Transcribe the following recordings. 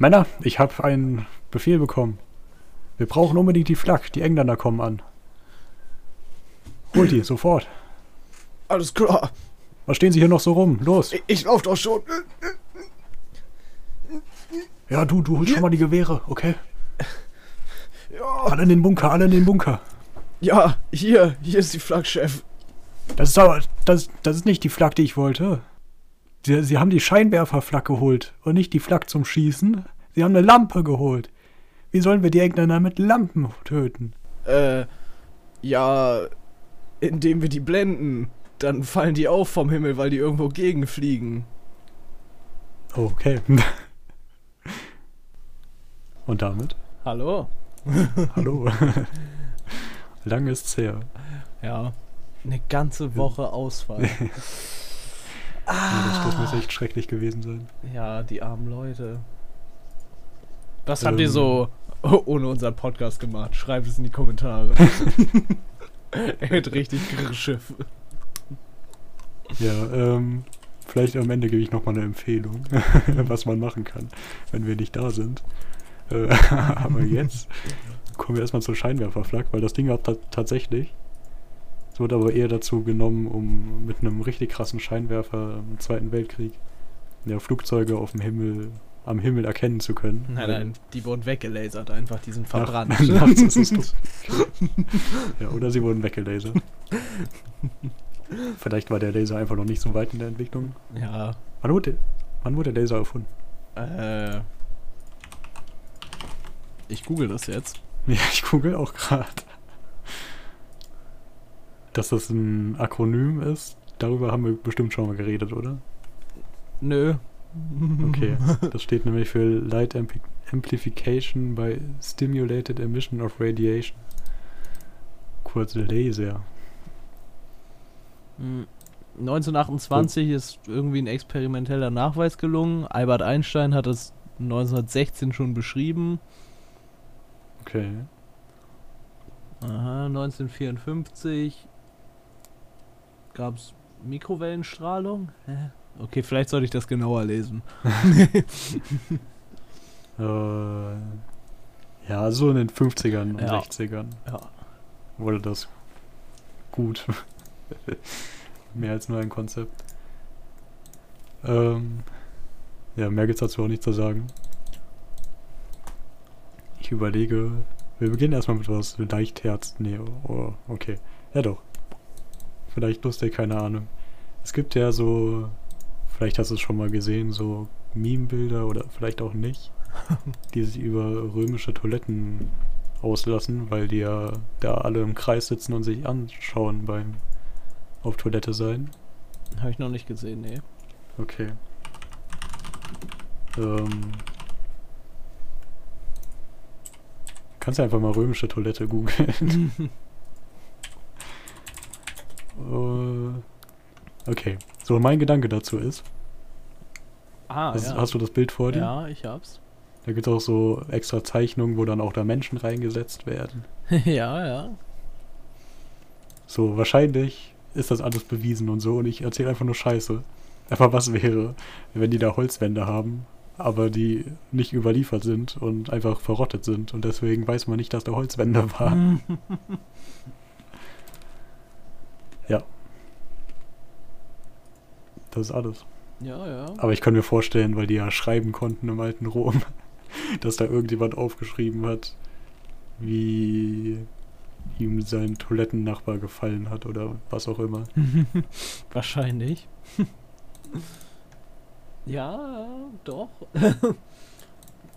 Männer, ich habe einen Befehl bekommen. Wir brauchen unbedingt die Flak. Die Engländer kommen an. Holt die, sofort. Alles klar. Was stehen Sie hier noch so rum? Los. Ich, ich lauf doch schon. Ja, du, du holst schon mal die Gewehre, okay? Ja, Alle in den Bunker, alle in den Bunker. ja hier, hier ist die Flagchef. Das ist aber, das, das ist nicht die Flak, die ich wollte. Sie, Sie haben die Scheinwerferflak geholt und nicht die Flak zum Schießen. Sie haben eine Lampe geholt. Wie sollen wir die Engländer mit Lampen töten? Äh, ja, indem wir die blenden. Dann fallen die auf vom Himmel, weil die irgendwo gegenfliegen. Okay. Und damit? Hallo? Hallo. Lang ist's her. Ja, eine ganze Woche Ausfall. Ja, das, muss echt schrecklich gewesen sein. Ja, die armen Leute. Was habt ihr Ähm. so ohne unseren Podcast gemacht? Schreibt es in die Kommentare. er wird richtig Schiff. Ja, ähm, vielleicht am Ende gebe ich nochmal eine Empfehlung, was man machen kann, wenn wir nicht da sind. Äh, aber jetzt kommen wir erstmal zur Scheinwerferflak, weil das Ding hat ta tatsächlich. Es wurde aber eher dazu genommen, um mit einem richtig krassen Scheinwerfer im Zweiten Weltkrieg ja, Flugzeuge auf dem Himmel, am Himmel erkennen zu können. Nein, nein, die wurden weggelasert einfach, die sind nach- verbrannt. nachts ist es tot. ja, oder sie wurden weggelasert. Vielleicht war der Laser einfach noch nicht so weit in der Entwicklung. ja, Wann wurde, wann wurde der Laser erfunden? äh. Ich google das jetzt. Ja, ich google auch gerade. Dass das ein Akronym ist, darüber haben wir bestimmt schon mal geredet, oder? Nö. Okay. Das steht nämlich für Light Ampli Amplification by Stimulated Emission of Radiation. Kurz Laser. Hm, 1928 ist irgendwie ein experimenteller Nachweis gelungen. Albert Einstein hat es 1916 schon beschrieben. Okay. Aha, 1954 gab es Mikrowellenstrahlung. Hä? Okay, vielleicht sollte ich das genauer lesen. Äh, ja, so in den 50ern und Ja. 60ern Ja. wurde das gut. mehr als nur ein Konzept. Ähm, ja, mehr gibt's dazu auch nicht zu sagen. Ich überlege, wir beginnen erstmal mit was leicht Herz. Nee, oh, okay. Ja doch. Vielleicht lustig, keine Ahnung. Es gibt ja so, vielleicht hast du es schon mal gesehen, so Meme-Bilder oder vielleicht auch nicht, die sich über römische Toiletten auslassen, weil die ja da alle im Kreis sitzen und sich anschauen beim auf Toilette sein. Habe ich noch nicht gesehen, nee. Okay. Ähm. Kannst du einfach mal römische Toilette googeln. Äh, okay. So, mein Gedanke dazu ist, ah, hast, ja. hast du das Bild vor dir? ja, ich hab's. Da gibt es auch so extra Zeichnungen, wo dann auch da Menschen reingesetzt werden. ja, ja. So, wahrscheinlich ist das alles bewiesen und so und ich erzähle einfach nur Scheiße. Einfach was wäre, wenn die da Holzwände haben, aber die nicht überliefert sind und einfach verrottet sind und deswegen weiß man nicht, dass da Holzwände waren. ja. Das ist alles. ja, ja. Aber ich kann mir vorstellen, weil die ja schreiben konnten im alten Rom, dass da irgendjemand aufgeschrieben hat, wie ihm sein Toilettennachbar gefallen hat oder was auch immer. Wahrscheinlich. ja, doch.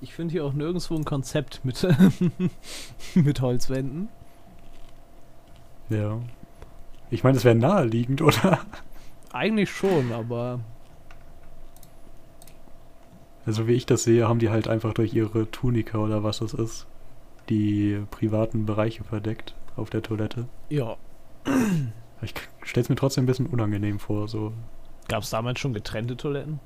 ich finde hier auch nirgendwo ein Konzept mit, mit Holzwänden. Ja. Ich meine, es wäre naheliegend, oder? Eigentlich schon, aber Also wie ich das sehe, haben die halt einfach durch ihre Tunika oder was das ist, die privaten Bereiche verdeckt auf der Toilette. ja. Ich stelle es mir trotzdem ein bisschen unangenehm vor. So. Gab es damals schon getrennte Toiletten?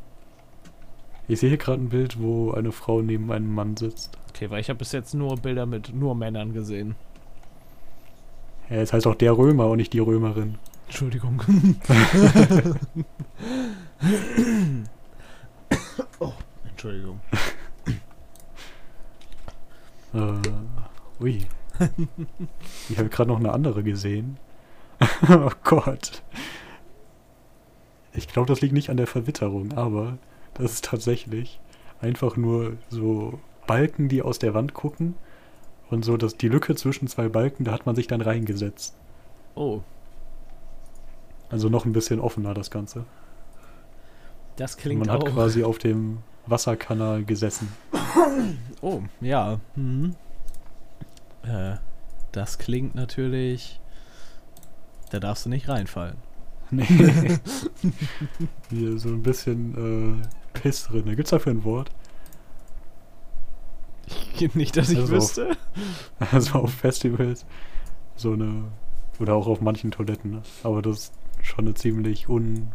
Ich sehe hier gerade ein Bild, wo eine Frau neben einem Mann sitzt. Okay, weil ich habe bis jetzt nur Bilder mit nur Männern gesehen. Ja, es heißt auch der Römer und nicht die Römerin. Entschuldigung. oh, Entschuldigung. Äh, ui. ich habe gerade noch eine andere gesehen. oh Gott. Ich glaube, das liegt nicht an der Verwitterung, aber das ist tatsächlich einfach nur so Balken, die aus der Wand gucken. Und so, dass die Lücke zwischen zwei Balken, da hat man sich dann reingesetzt. Oh, Also noch ein bisschen offener das Ganze. das klingt man hat auch. quasi auf dem Wasserkanal gesessen. Oh, ja. Mhm. Äh, das klingt natürlich. Da darfst du nicht reinfallen. Nee. Hier so ein bisschen äh, Piss drin. Gibt's dafür ein Wort? Nicht, dass ich Also- wüsste. Also auf Festivals so eine oder auch auf manchen Toiletten. ne? Aber das ist schon eine ziemlich un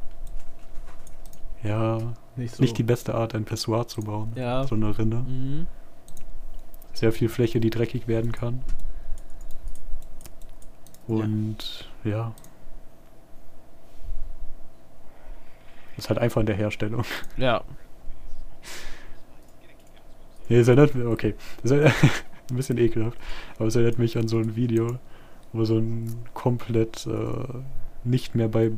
ja Nicht so. nicht die beste Art ein Pissoir zu bauen. Ja. So eine Rinne. Mhm. Sehr viel Fläche, die dreckig werden kann. Und ja. Ist halt einfach in der Herstellung. Ja. Nee, es erinnert mich, okay. Es erinnert, ein bisschen ekelhaft, aber es erinnert mich an so ein Video, wo so ein komplett äh, nicht mehr bei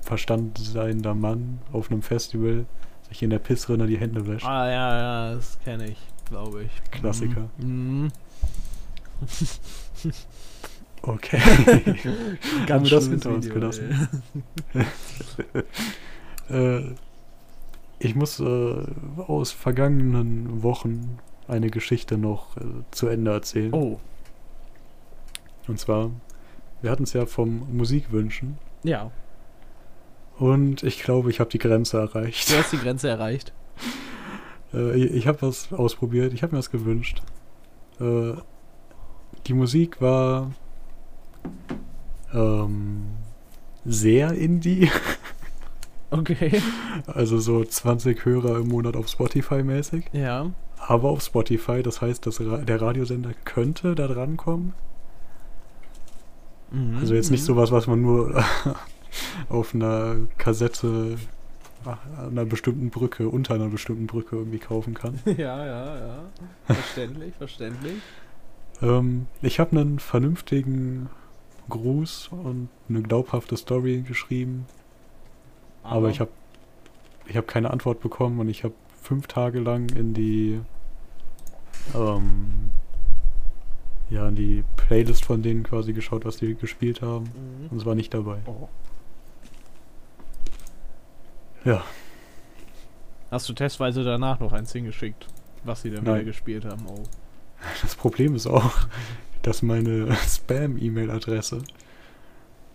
Verstand seiender Mann auf einem Festival sich in der Pissrinne die Hände wäscht. Ah, ja, ja, das kenne ich, glaube ich. Klassiker. Mhm. Okay. Ganz Haben wir das hinter uns gelassen? äh, ich muss äh, aus vergangenen Wochen eine Geschichte noch äh, zu Ende erzählen. Oh, Und zwar, wir hatten es ja vom Musikwünschen. ja. Und ich glaube, ich habe die Grenze erreicht. Du hast die Grenze erreicht. Äh, ich ich habe was ausprobiert, ich habe mir was gewünscht. Äh, die Musik war ähm, sehr indie, Okay. also so 20 Hörer im Monat auf Spotify mäßig. Ja. Aber auf Spotify, das heißt, das Ra der Radiosender könnte da dran kommen. Mhm. Also jetzt nicht sowas, was man nur auf einer Kassette an einer bestimmten Brücke, unter einer bestimmten Brücke irgendwie kaufen kann. Ja, ja, ja. Verständlich, verständlich. Ähm, ich habe einen vernünftigen Gruß und eine glaubhafte Story geschrieben, aber, ich habe ich hab keine Antwort bekommen und ich habe fünf Tage lang in die ähm, ja in die Playlist von denen quasi geschaut, was die gespielt haben Mhm. und es war nicht dabei. Oh. Ja, Hast du testweise danach noch eins hingeschickt, was sie dann Nein. wieder gespielt haben? Oh. das Problem ist auch, dass meine Spam-E-Mail-Adresse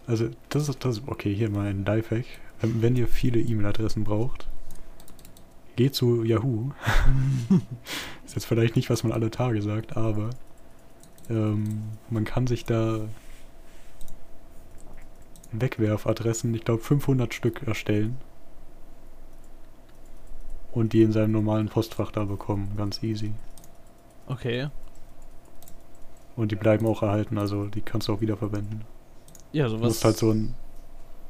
also das ist das okay, hier mal ein Lifehack. Wenn ihr viele E-Mail-Adressen braucht, geht zu Yahoo. ist jetzt vielleicht nicht, was man alle Tage sagt, aber ähm, man kann sich da Wegwerfadressen, ich glaube 500 Stück erstellen und die in seinem normalen Postfach da bekommen, ganz easy. Okay. Und die bleiben auch erhalten, also die kannst du auch wiederverwenden. Ja, Du sowas. musst halt so ein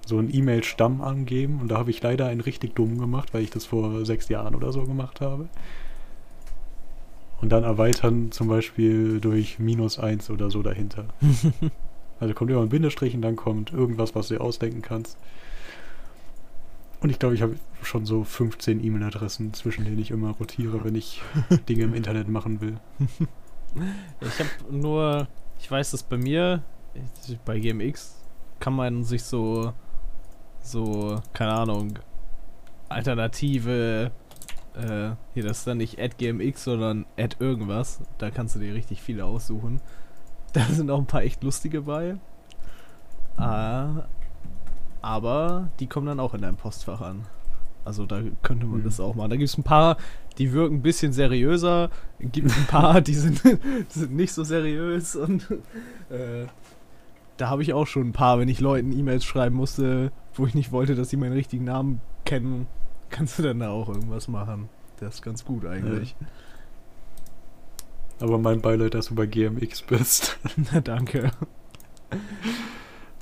so ein E-Mail-Stamm angeben und da habe ich leider einen richtig dumm gemacht, weil ich das vor sechs Jahren oder so gemacht habe. Und dann erweitern zum Beispiel durch minus eins oder so dahinter. Also kommt immer ein Bindestrich und dann kommt irgendwas, was du dir ausdenken kannst. Und ich glaube, ich habe schon so 15 E-Mail-Adressen, zwischen denen ich immer rotiere, wenn ich Dinge im Internet machen will. Ich habe nur, ich weiß, dass bei mir, bei GMX, kann man sich so, so, keine Ahnung, alternative, äh, hier, das ist dann nicht at GMX, sondern at irgendwas. Da kannst du dir richtig viele aussuchen. Da sind auch ein paar echt lustige bei. Ah, aber die kommen dann auch in deinem Postfach an. Also da könnte man Mhm. das auch machen. Da gibt es ein paar, die wirken ein bisschen seriöser. Gibt ein paar, die sind, die sind nicht so seriös. Und äh, da habe ich auch schon ein paar, wenn ich Leuten E-Mails schreiben musste, wo ich nicht wollte, dass sie meinen richtigen Namen kennen, kannst du dann da auch irgendwas machen. Das ist ganz gut eigentlich. Aber mein Beileid, dass du bei GMX bist. Na danke.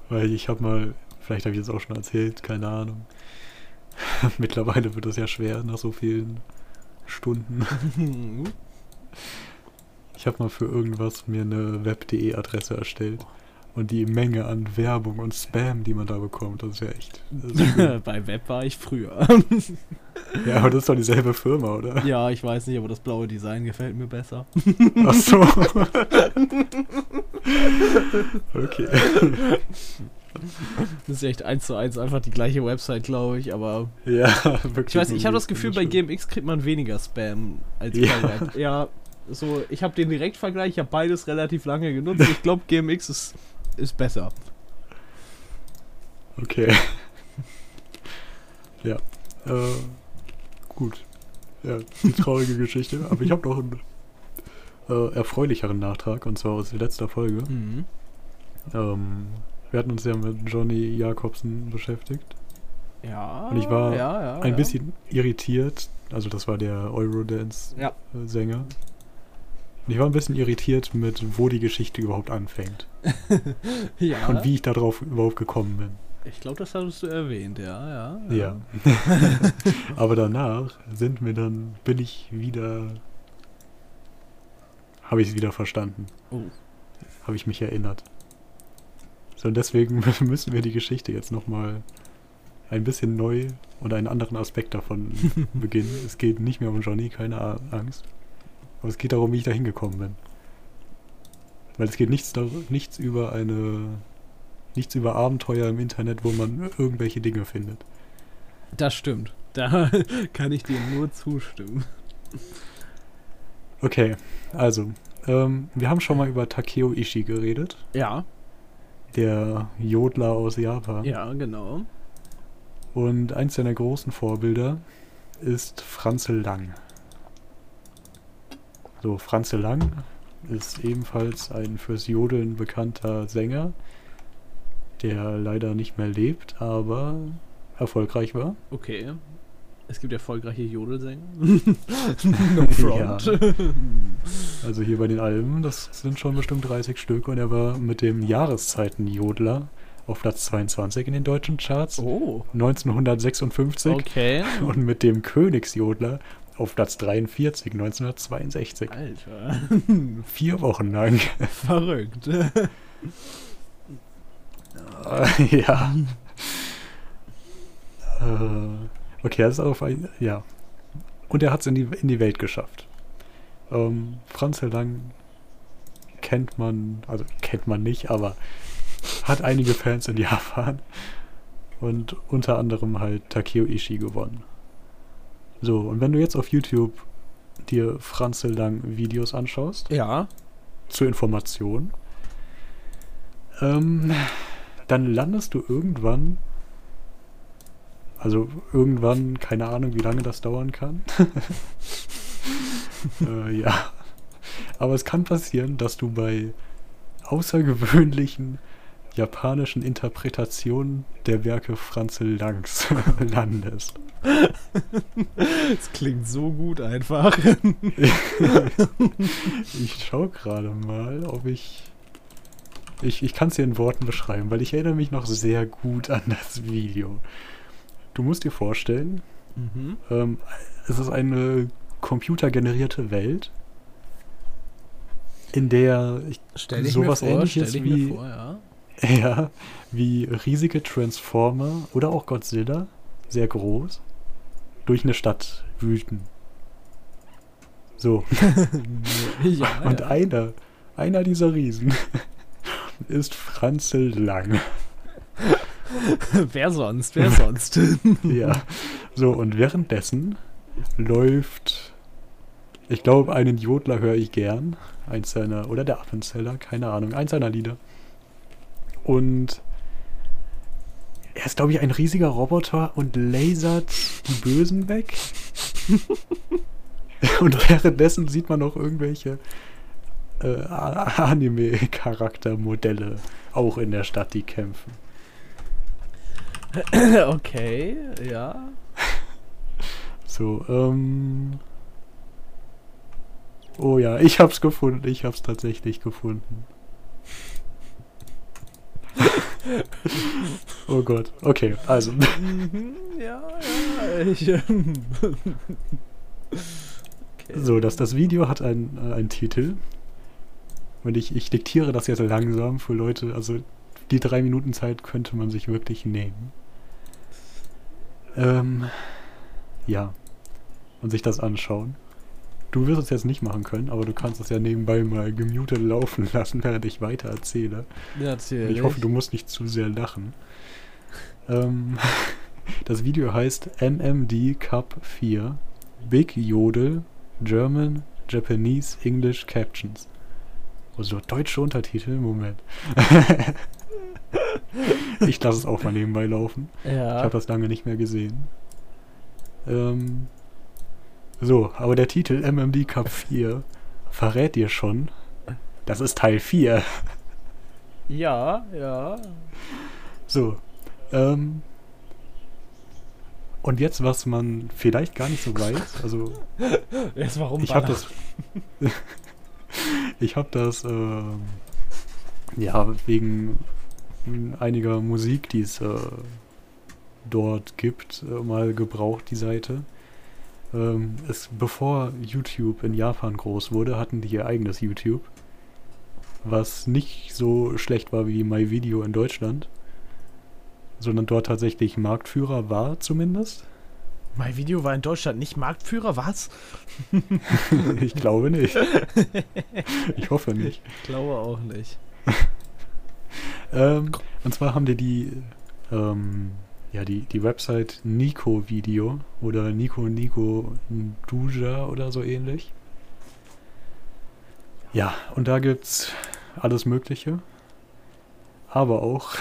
Weil ich habe mal, vielleicht habe ich es auch schon erzählt, keine Ahnung. Mittlerweile wird es ja schwer nach so vielen Stunden. Ich habe mal für irgendwas mir eine web.de-Adresse erstellt. Und die Menge an Werbung und Spam, die man da bekommt, das ist ja echt. Ist. Bei Web war ich früher. ja, aber das ist doch dieselbe Firma, oder? ja, ich weiß nicht, aber das blaue Design gefällt mir besser. Ach so. okay. Das ist echt eins zu eins einfach die gleiche Website, glaube ich, aber Ja, wirklich. ich weiß, ich habe das Gefühl, bei. GMX kriegt man weniger Spam als Ja. bei Web. Ja, so, ich habe den Direktvergleich, ich habe beides relativ lange genutzt. Ich glaube, GMX ist, ist besser. Okay. ja. Äh, gut. Ja, die traurige Geschichte. Aber ich habe noch einen äh, erfreulicheren Nachtrag, und zwar aus letzter Folge. Mhm. Ähm, wir hatten uns ja mit Johnny Jakobsen beschäftigt. Ja. Und ich war ja, ja, Ein ja. bisschen irritiert. Also das war der Eurodance-Sänger. Ja. Und ich war ein bisschen irritiert mit, wo die Geschichte überhaupt anfängt. ja. Und wie ich darauf überhaupt gekommen bin. Ich glaube, das hattest du erwähnt, ja, ja. Ja. Aber danach sind mir dann, bin ich wieder, habe ich es wieder verstanden. Oh. Habe ich mich erinnert. So, und deswegen müssen wir die Geschichte jetzt nochmal ein bisschen neu und einen anderen Aspekt davon beginnen. Es geht nicht mehr um Johnny, keine Angst. Aber es geht darum, wie ich da hingekommen bin. Weil es geht nichts, nichts über eine, nichts über Abenteuer im Internet, wo man irgendwelche Dinge findet. Das stimmt. Da kann ich dir nur zustimmen. Okay, also, ähm, wir haben schon mal über Takeo Ishii geredet, Ja, der Jodler aus Japan. ja, genau. Und eins seiner großen Vorbilder ist Franzel Lang. So, Franzel Lang ist ebenfalls ein fürs Jodeln bekannter Sänger, der leider nicht mehr lebt, aber erfolgreich war. Okay. Es gibt erfolgreiche Jodelsänger. no front. Also hier bei den Alben, das sind schon bestimmt 30 Stück und er war mit dem Jahreszeitenjodler auf Platz 22 in den deutschen Charts Oh. 1956 Okay. und mit dem Königsjodler auf Platz 43 1962. Alter. Vier Wochen lang. Verrückt. ja. Äh, okay, er ist auf ein, ja. Und er hat es in die, in die Welt geschafft. Ähm, Franz Lang kennt man, also kennt man nicht, aber hat einige Fans in Japan. Und unter anderem halt Takeo Ishii gewonnen. So, und wenn du jetzt auf YouTube dir Franz Lang Videos anschaust, Ja. zur Information. Ähm, dann landest du irgendwann, also irgendwann, keine Ahnung, wie lange das dauern kann. äh, ja. Aber es kann passieren, dass du bei außergewöhnlichen japanischen Interpretationen der Werke Franzel Langs landest. Es klingt so gut einfach. Ich schau gerade mal, ob ich. Ich, ich kann es dir in Worten beschreiben, weil ich erinnere mich noch sehr gut an das Video. Du musst dir vorstellen, Mhm. ähm, es ist eine computergenerierte Welt, in der ich, Stell dich sowas vor, ähnliches wie, vor, ja. ja, wie riesige Transformer oder auch Godzilla, sehr groß, durch eine Stadt wüten. So. ja, Und ja. einer, einer dieser Riesen ist Franzel Lang. Wer sonst? Wer sonst? ja. So, und währenddessen läuft, ich glaube, einen Jodler höre ich gern. Eins seiner, oder der Appenzeller, keine Ahnung, eins seiner Lieder. Und er ist, glaube ich, ein riesiger Roboter und lasert die Bösen weg. und währenddessen sieht man noch irgendwelche äh, Anime-Charaktermodelle auch in der Stadt, die kämpfen. okay, ja. So, ähm. Oh ja, ich hab's gefunden. Ich hab's tatsächlich gefunden. oh Gott. Okay, also. Mhm, ja, ja. Ich, ähm, okay. So, das, das Video hat einen, äh, einen Titel. Und ich, ich diktiere das jetzt langsam für Leute, also die drei Minuten Zeit könnte man sich wirklich nehmen. Ähm, ja. Und sich das anschauen. Du wirst es jetzt nicht machen können, aber du kannst es ja nebenbei mal gemutet laufen lassen, während ich weiter erzähle. Ja, erzähl. Ich hoffe, du musst nicht zu sehr lachen. Ähm, das Video heißt MMD Cup 4 Big Yodel German, Japanese, English Captions. Also deutsche Untertitel, Moment. ich lasse es auch mal nebenbei laufen. Ich Ja. habe das lange nicht mehr gesehen. Ähm, so, aber der Titel MMD Cup 4 verrät dir schon, das ist Teil 4. Ja, ja. So, ähm, und jetzt, was man vielleicht gar nicht so weiß, also Jetzt warum ich habe das, ich habe das, ähm, ja, wegen einiger Musik, die es äh, dort gibt, äh, mal gebraucht, die Seite. Ähm, es, bevor YouTube in Japan groß wurde, hatten die ihr eigenes YouTube, was nicht so schlecht war wie MyVideo in Deutschland, sondern dort tatsächlich Marktführer war zumindest. Mein Video war in Deutschland nicht Marktführer, was? ich glaube nicht. Ich hoffe nicht. Ich glaube auch nicht. Ähm, und zwar haben die die, ähm, ja, die, die Website Nico Video oder Nico Nico Duja oder so ähnlich. Ja, und da gibt's alles Mögliche. Aber auch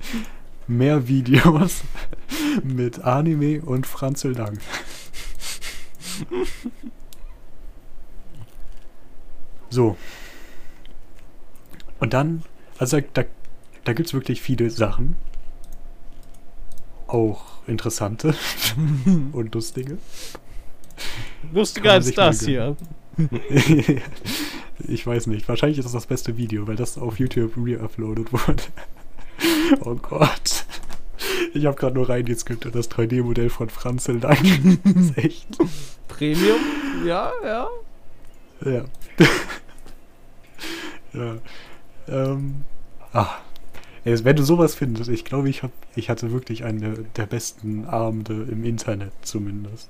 mehr Videos mit Anime und Franzel Lang. So. Und dann, also da, da gibt es wirklich viele Sachen. Auch interessante und lustige. Lustiger als das hier. ich weiß nicht. Wahrscheinlich ist das das beste Video, weil das auf YouTube re-uploadet wurde. oh Gott. Ich habe gerade nur reingeskippt in das 3D-Modell von Franzel ist echt. Premium? Ja, ja. Ja. ja. Ähm. Ah. Wenn du sowas findest, ich glaube, ich, hab, ich hatte wirklich eine der besten Abende im Internet zumindest.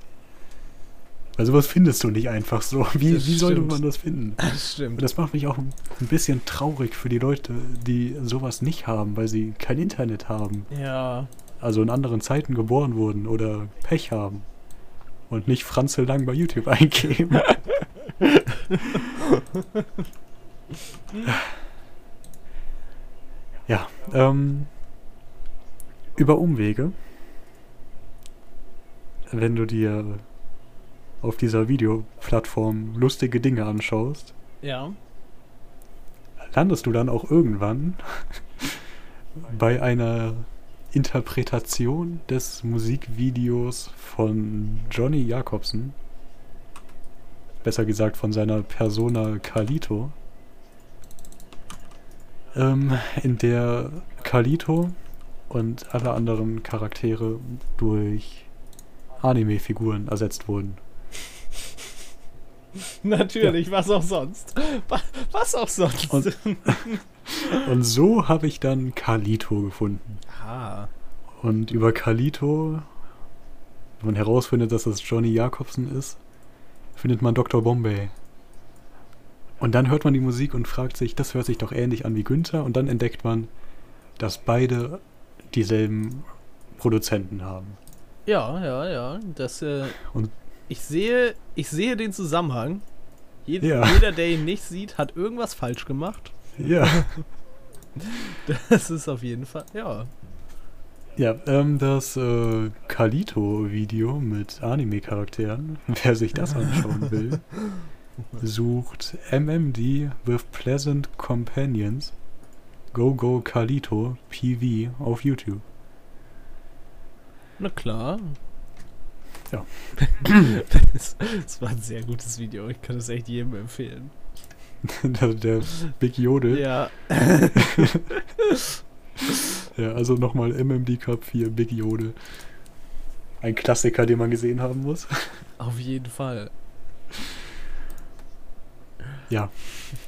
Weil sowas findest du nicht einfach so. Wie, Das wie sollte man das finden? Das Und stimmt. das macht mich auch ein ein bisschen traurig für die Leute, die sowas nicht haben, weil sie kein Internet haben. Ja. Also in anderen Zeiten geboren wurden oder Pech haben. Und nicht Franzel lang bei YouTube eingeben. ja, ähm, über Umwege, wenn du dir auf dieser Videoplattform lustige Dinge anschaust, Ja. landest du dann auch irgendwann bei einer Interpretation des Musikvideos von Johnny Jacobsen, besser gesagt von seiner Persona Kalito, ähm, in der Kalito und alle anderen Charaktere durch Anime-Figuren ersetzt wurden. Natürlich, was auch sonst. Wa- Was auch sonst. Und- Und so habe ich dann Kalito gefunden. ah. Und über Kalito, wenn man herausfindet, dass es Johnny Jacobsen ist, findet man Dr. Bombay. Und dann hört man die Musik und fragt sich, das hört sich doch ähnlich an wie Günther. Und dann entdeckt man, dass beide dieselben Produzenten haben. Ja, ja, ja. Das, äh, Und- ich sehe, ich sehe den Zusammenhang. Jed Ja. Jeder, der ihn nicht sieht, hat irgendwas falsch gemacht. Ja. Das ist auf jeden Fall, ja. Ja, ähm, das äh, Kalito-Video mit Anime-Charakteren, wer sich das anschauen will, sucht MMD with Pleasant Companions Go Go Kalito PV auf YouTube. Na klar. Ja. das, das war ein sehr gutes Video. Ich kann es echt jedem empfehlen. der, der Big Jodel. Ja. Ja, also nochmal MMD Cup 4 Big Jodel. Ein Klassiker, den man gesehen haben muss. Auf jeden Fall. Ja.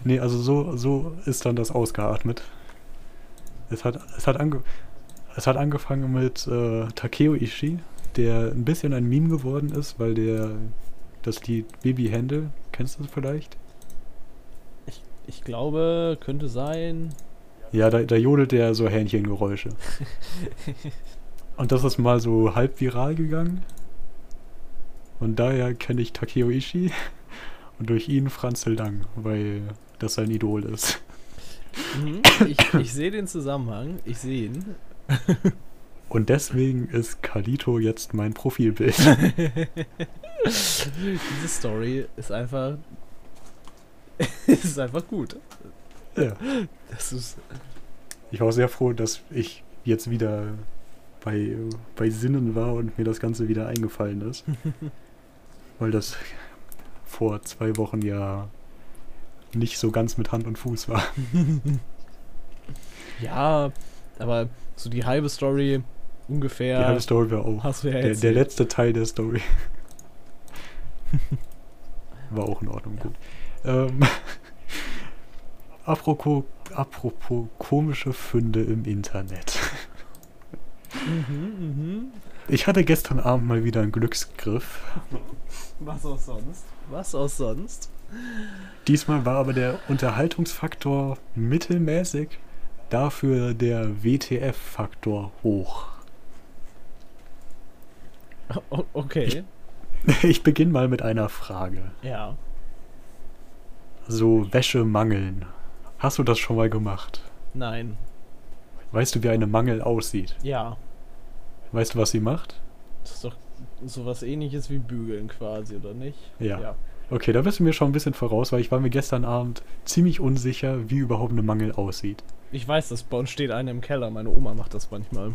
Nee, also so, so ist dann das ausgeatmet. Es hat, es hat, ange, es hat angefangen mit äh, Takeo Ishii, der ein bisschen ein Meme geworden ist, weil der das Lied Baby Händel, kennst du das vielleicht? Ich, ich glaube, könnte sein. Ja, da, da jodelt der so Hähnchengeräusche. Und das ist mal so halb viral gegangen. Und daher kenne ich Takeo Ishii und durch ihn Franz Lang, weil das sein Idol ist. Mhm, ich ich sehe den Zusammenhang, ich sehe ihn. Und deswegen ist Kalito jetzt mein Profilbild. Diese Story ist einfach. ist einfach gut. ja. Das ist. Ich war sehr froh, dass ich jetzt wieder bei, bei Sinnen war und mir das Ganze wieder eingefallen ist. Weil das vor zwei Wochen ja nicht so ganz mit Hand und Fuß war. Ja, aber so die halbe Story ungefähr. Die halbe Story war auch. Hast du ja Der, der letzte Teil der Story. War auch in Ordnung, gut. Ähm, apropos, apropos komische Funde im Internet. Mhm, mhm. Ich hatte gestern Abend mal wieder einen Glücksgriff. Was auch sonst? Was auch sonst? Diesmal war aber der Unterhaltungsfaktor mittelmäßig, dafür der WTF-Faktor hoch. O okay. Ich beginne mal mit einer Frage. Ja. So Wäsche mangeln. Hast du das schon mal gemacht? Nein. Weißt du, wie eine Mangel aussieht? Ja. Weißt du, was sie macht? Das ist doch sowas ähnliches wie Bügeln quasi, oder nicht? Ja. ja. Okay, da bist du mir schon ein bisschen voraus, weil ich war mir gestern Abend ziemlich unsicher, wie überhaupt eine Mangel aussieht. Ich weiß, dass bei uns steht eine im Keller. Meine Oma macht das manchmal.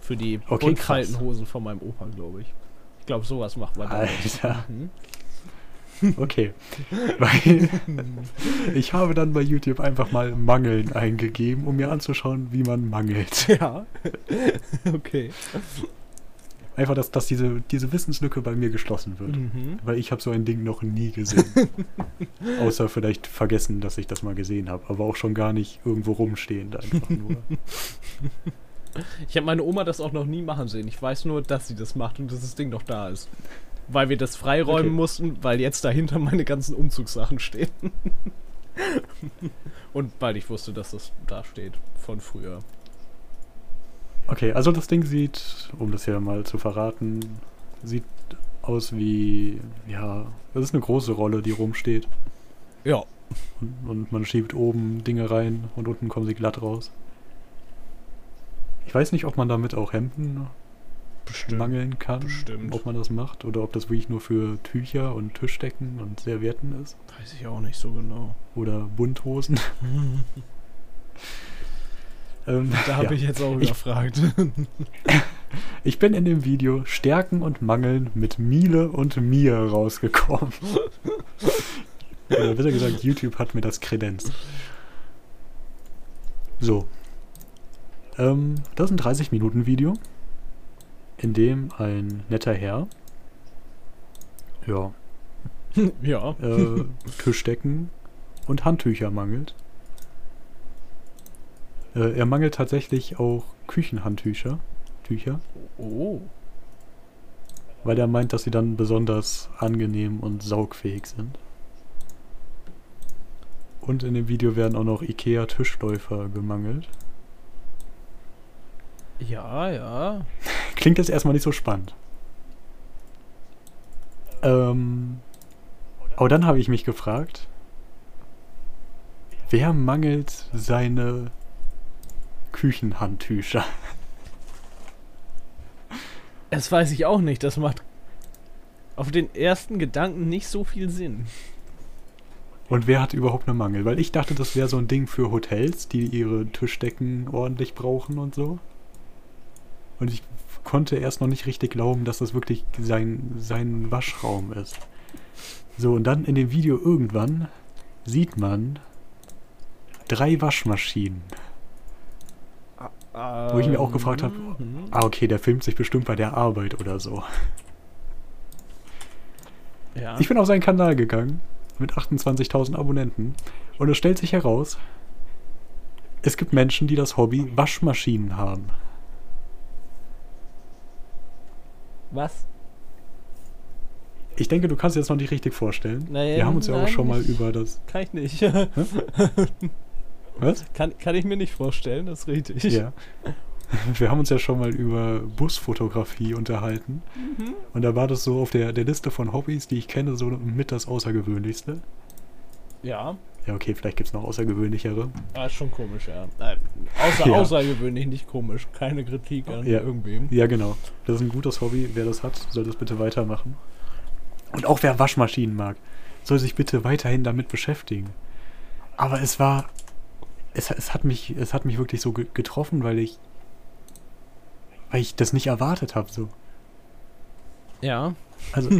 Für die Okay, krass. Hosen von meinem Opa, glaube ich. Ich glaube, sowas macht man. Alter. Mhm. Okay. Weil ich habe dann bei YouTube einfach mal Mangeln eingegeben, um mir anzuschauen, wie man mangelt. Ja. okay. Einfach, dass, dass diese, diese Wissenslücke bei mir geschlossen wird. Mhm. Weil ich habe so ein Ding noch nie gesehen. Außer vielleicht vergessen, dass ich das mal gesehen habe. Aber auch schon gar nicht irgendwo rumstehend einfach nur. Ich habe meine Oma das auch noch nie machen sehen. Ich weiß nur, dass sie das macht und dass das Ding noch da ist. Weil wir das freiräumen Okay. mussten, weil jetzt dahinter meine ganzen Umzugssachen stehen. und weil ich wusste, dass das da steht von früher. Okay, also das Ding sieht, um das hier mal zu verraten, sieht aus wie, ja, das ist eine große Rolle, die rumsteht. Ja. Und, und man schiebt oben Dinge rein und unten kommen sie glatt raus. Ich weiß nicht, ob man damit auch Hemden mangeln kann. Bestimmt. Ob man das macht oder ob das wirklich nur für Tücher und Tischdecken und Servietten ist. Weiß ich auch nicht so genau. Oder Bunthosen. ähm, Da habe ja. ich jetzt auch Ich- überfragt. Ich bin in dem Video Stärken und Mangeln mit Miele und mir rausgekommen. Oder besser gesagt, YouTube hat mir das kredenzt. So. Ähm, das ist ein 30-Minuten-Video, in dem ein netter Herr, ja, ja. äh, Tischdecken und Handtücher mangelt. Äh, er mangelt tatsächlich auch Küchenhandtücher. Tücher. Oh. Weil er meint, dass sie dann besonders angenehm und saugfähig sind. Und in dem Video werden auch noch IKEA-Tischläufer gemangelt. Ja, ja. Klingt jetzt erstmal nicht so spannend. Ähm, aber dann habe ich mich gefragt, wer mangelt seine Küchenhandtücher? Das weiß ich auch nicht. Das macht auf den ersten Gedanken nicht so viel Sinn. Und wer hat überhaupt einen Mangel? Weil ich dachte, das wäre so ein Ding für Hotels, die ihre Tischdecken ordentlich brauchen und so. Und ich konnte erst noch nicht richtig glauben, dass das wirklich sein, sein Waschraum ist. So, und dann in dem Video irgendwann sieht man drei Waschmaschinen. Wo ich mir auch gefragt hab, Mhm. Ah, okay, der filmt sich bestimmt bei der Arbeit oder so. Ja. Ich bin auf seinen Kanal gegangen mit 28.000 Abonnenten. Und es stellt sich heraus, es gibt Menschen, die das Hobby Waschmaschinen haben. Was? Ich denke, du kannst dir das noch nicht richtig vorstellen. Naja, Wir haben uns ja auch schon mal über das. Kann ich nicht. Was? kann, kann ich mir nicht vorstellen, das ist richtig. Ja. Wir haben uns ja schon mal über Busfotografie unterhalten. Mhm. Und da war das so auf der, der Liste von Hobbys, die ich kenne, so mit das Außergewöhnlichste. Ja, Ja, okay, vielleicht gibt es noch außergewöhnlichere. ah, ist schon komisch, ja. Nein, außer, Ja. außergewöhnlich, nicht komisch. Keine Kritik an Ja. irgendwem. Ja, genau. Das ist ein gutes Hobby. Wer das hat, soll das bitte weitermachen. Und auch wer Waschmaschinen mag, soll sich bitte weiterhin damit beschäftigen. Aber es war. Es, es, hat, mich, es hat mich wirklich so ge- getroffen, weil ich. Weil ich das nicht erwartet habe. So. Ja, Also,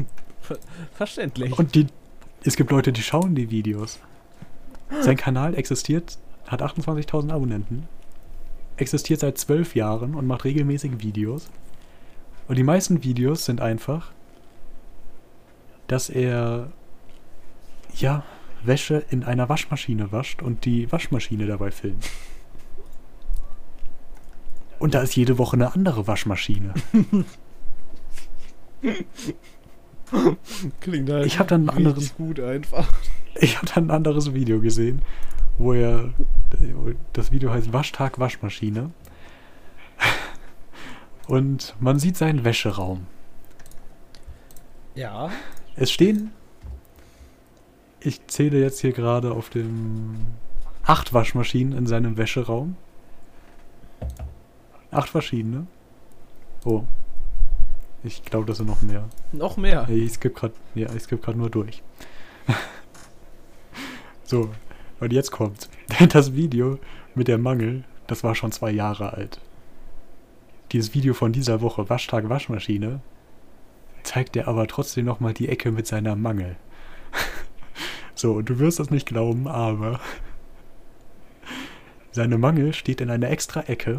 verständlich. und die. Es gibt Leute, die schauen die Videos. Sein Kanal existiert, hat 28.000 Abonnenten, existiert seit zwölf Jahren und macht regelmäßig Videos. Und die meisten Videos sind einfach, dass er ja Wäsche in einer Waschmaschine wascht und die Waschmaschine dabei filmt. Und da ist jede Woche eine andere Waschmaschine. Klingt halt Ich hab dann ein anderes- richtig gut einfach. Ich habe dann ein anderes Video gesehen, wo er. Das Video heißt Waschtag Waschmaschine. Und man sieht seinen Wäscheraum. Ja. Es stehen. Ich zähle jetzt hier gerade auf dem. Acht Waschmaschinen in seinem Wäscheraum. Acht verschiedene. Oh. Ich glaube, das sind noch mehr. Noch mehr. Ich skippe gerade ja, ich skipp grad nur durch. so, und jetzt kommt. Das Video mit der Mangel, das war schon zwei Jahre alt. Dieses Video von dieser Woche, Waschtag Waschmaschine, zeigt er aber trotzdem nochmal die Ecke mit seiner Mangel. so, du wirst das nicht glauben, aber seine Mangel steht in einer extra Ecke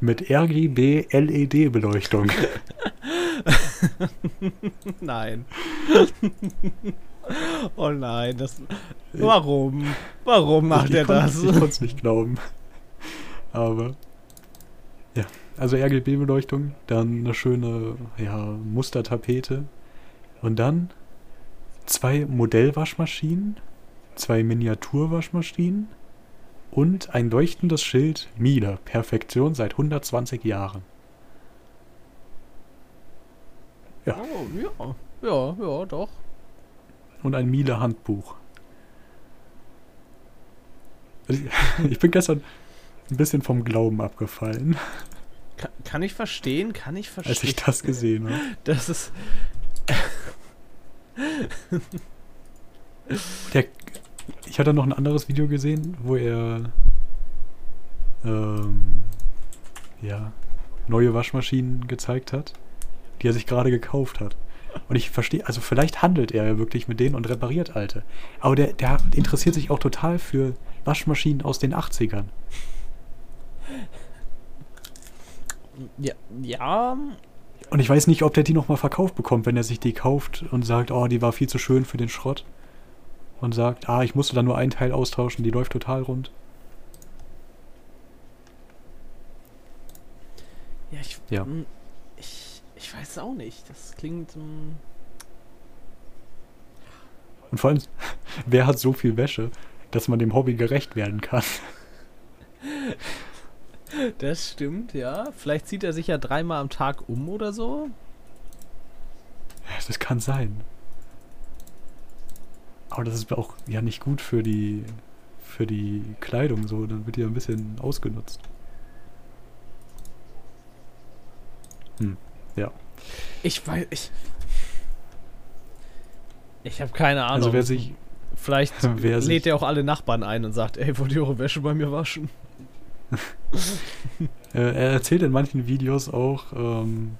mit RGB LED-Beleuchtung. Nein. oh nein, das. Warum? Warum macht ich, er konnt- das? Ich konnte es nicht glauben. Aber. Ja, also RGB-Beleuchtung, dann eine schöne ja, Mustertapete. Und dann zwei Modellwaschmaschinen, zwei Miniaturwaschmaschinen und ein leuchtendes Schild Miele, Perfektion seit 120 Jahren. Ja. Oh, ja. Ja, ja, doch. Und ein Miele-Handbuch. Ich- Ich bin gestern ein bisschen vom Glauben abgefallen, Kann, kann ich verstehen, kann ich verstehen. als ich das gesehen habe. Das ist. Der, ich hatte noch ein anderes Video gesehen, wo er ähm, ja, neue Waschmaschinen gezeigt hat, die er sich gerade gekauft hat. Und ich verstehe, also vielleicht handelt er ja wirklich mit denen und repariert alte. Aber der, der interessiert sich auch total für Waschmaschinen aus den 80ern. Ja, ja. Und ich weiß nicht, ob der die nochmal verkauft bekommt, wenn er sich die kauft und sagt, oh, die war viel zu schön für den Schrott. Und sagt, ah, ich musste da nur ein Teil austauschen, die läuft total rund. Ja, ich. Ja. mm, Ich, ich weiß auch nicht. Das klingt. mm, Und vor allem, wer hat so viel Wäsche, dass man dem Hobby gerecht werden kann? Das stimmt, ja. Vielleicht zieht er sich ja dreimal am Tag um oder so. Das kann sein. Aber das ist auch ja nicht gut für die für die Kleidung so, dann wird die ja ein bisschen ausgenutzt. Hm, ja. Ich weiß. Ich. Ich habe keine Ahnung. Also wer sich Vielleicht lädt er auch alle Nachbarn ein und sagt, ey, wollt ihr eure Wäsche bei mir waschen? Äh, er erzählt in manchen Videos auch ähm,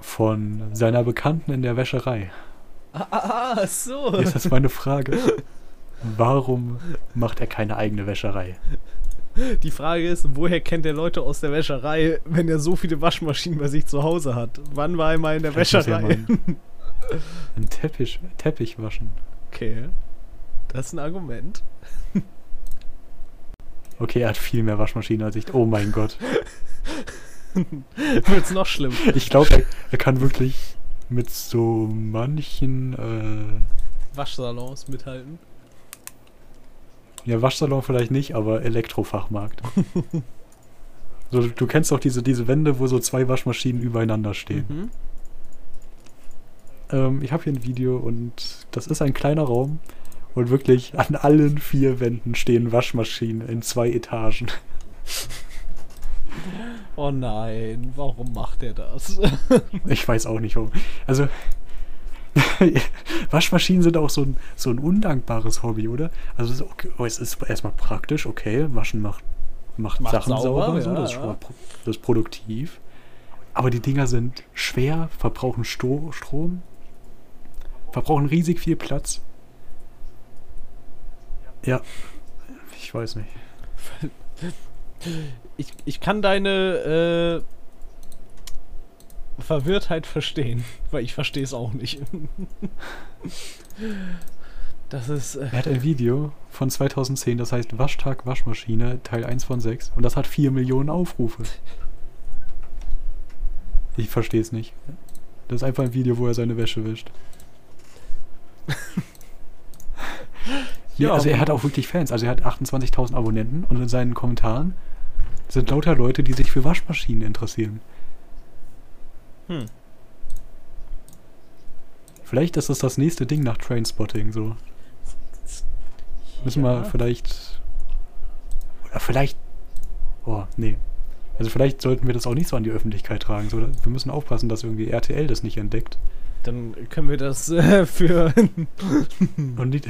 von seiner Bekannten in der Wäscherei. Ah, ah, ah, so. Jetzt ist meine Frage. Warum macht er keine eigene Wäscherei? Die Frage ist, woher kennt er Leute aus der Wäscherei, wenn er so viele Waschmaschinen bei sich zu Hause hat? Wann war er mal in der Vielleicht er Wäscherei? Ein Teppich, Teppich waschen. Okay. Das ist ein Argument. Okay, er hat viel mehr Waschmaschinen als ich. Oh mein Gott. Wird's noch schlimm. Ich glaube, er, er kann wirklich mit so manchen äh, Waschsalons mithalten. Ja, Waschsalon vielleicht nicht, aber Elektrofachmarkt. so, du, du kennst doch diese, diese Wände, wo so zwei Waschmaschinen übereinander stehen. Mhm. Ähm, ich habe hier ein Video und das ist ein kleiner Raum und wirklich an allen vier Wänden stehen Waschmaschinen in zwei Etagen. Oh nein, warum macht er das? Ich weiß auch nicht warum. Also, Waschmaschinen sind auch so ein, so ein undankbares Hobby, oder? Also, es ist, okay, oh, es ist erstmal praktisch, okay, Waschen macht, macht, Macht Sachen sauber, sauber, so, ja, das, ist schon ja. pro- das ist produktiv. Aber die Dinger sind schwer, verbrauchen Sto Strom, verbrauchen riesig viel Platz. Ja, ich weiß nicht. Ich, ich kann deine äh, Verwirrtheit verstehen, weil ich verstehe es auch nicht. Das ist. Äh, Er hat ein Video von 2010, das heißt Waschtag Waschmaschine, Teil 1 von 6. Und das hat 4 Millionen Aufrufe. Ich verstehe es nicht. Das ist einfach ein Video, wo er seine Wäsche wischt. Ja, also er hat auch wirklich Fans. Also er hat 28.000 Abonnenten und in seinen Kommentaren sind lauter Leute, die sich für Waschmaschinen interessieren. hm. Vielleicht ist das das nächste Ding nach Trainspotting, so. Müssen Ja. wir vielleicht. Oder vielleicht. Oh, nee. Also vielleicht sollten wir das auch nicht so an die Öffentlichkeit tragen. So, wir müssen aufpassen, dass irgendwie RTL das nicht entdeckt. Dann können wir das äh, für. Und nicht,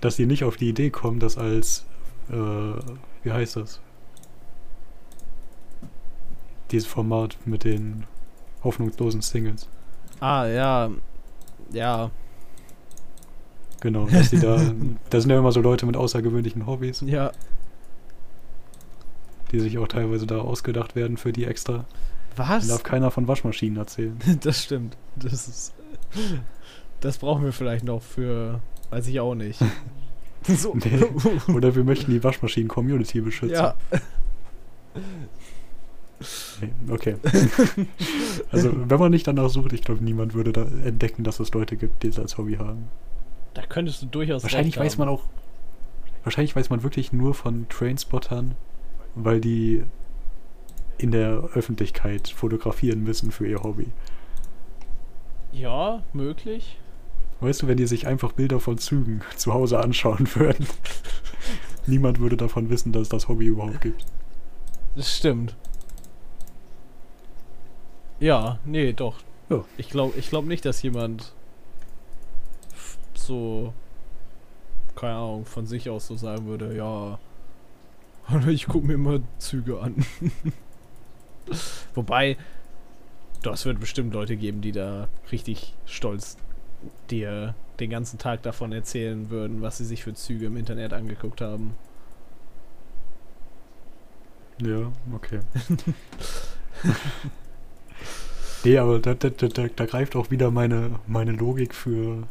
dass die nicht auf die Idee kommen, das als. Äh, wie heißt das? Dieses Format mit den hoffnungslosen Singles. ah, ja. Ja. Genau, dass die da. da sind ja immer so Leute mit außergewöhnlichen Hobbys, Ja. die sich auch teilweise da ausgedacht werden für die extra. Was? darf keiner von Waschmaschinen erzählen. Das stimmt. Das ist. Das brauchen wir vielleicht noch für. Weiß ich auch nicht. So. Nee. Oder wir möchten die Waschmaschinen-Community beschützen. Ja. Nee, okay. also, wenn man nicht danach sucht, ich glaube, niemand würde da entdecken, dass es Leute gibt, die es als Hobby haben. Da könntest du durchaus. Wahrscheinlich weiß man auch. Wahrscheinlich weiß man wirklich nur von Trainspottern, weil die in der Öffentlichkeit fotografieren müssen für ihr Hobby. Ja, möglich. Weißt du, wenn die sich einfach Bilder von Zügen zu Hause anschauen würden, niemand würde davon wissen, dass es das Hobby überhaupt gibt. Das stimmt. Ja, nee, doch. Ja. Ich glaube ich glaub nicht, dass jemand so, keine Ahnung, von sich aus so sagen würde, ja, ich gucke mir immer Züge an. Wobei, das wird bestimmt Leute geben, die da richtig stolz dir den ganzen Tag davon erzählen würden, was sie sich für Züge im Internet angeguckt haben. Ja, okay. nee, aber da, da, da, da, da greift auch wieder meine, meine Logik für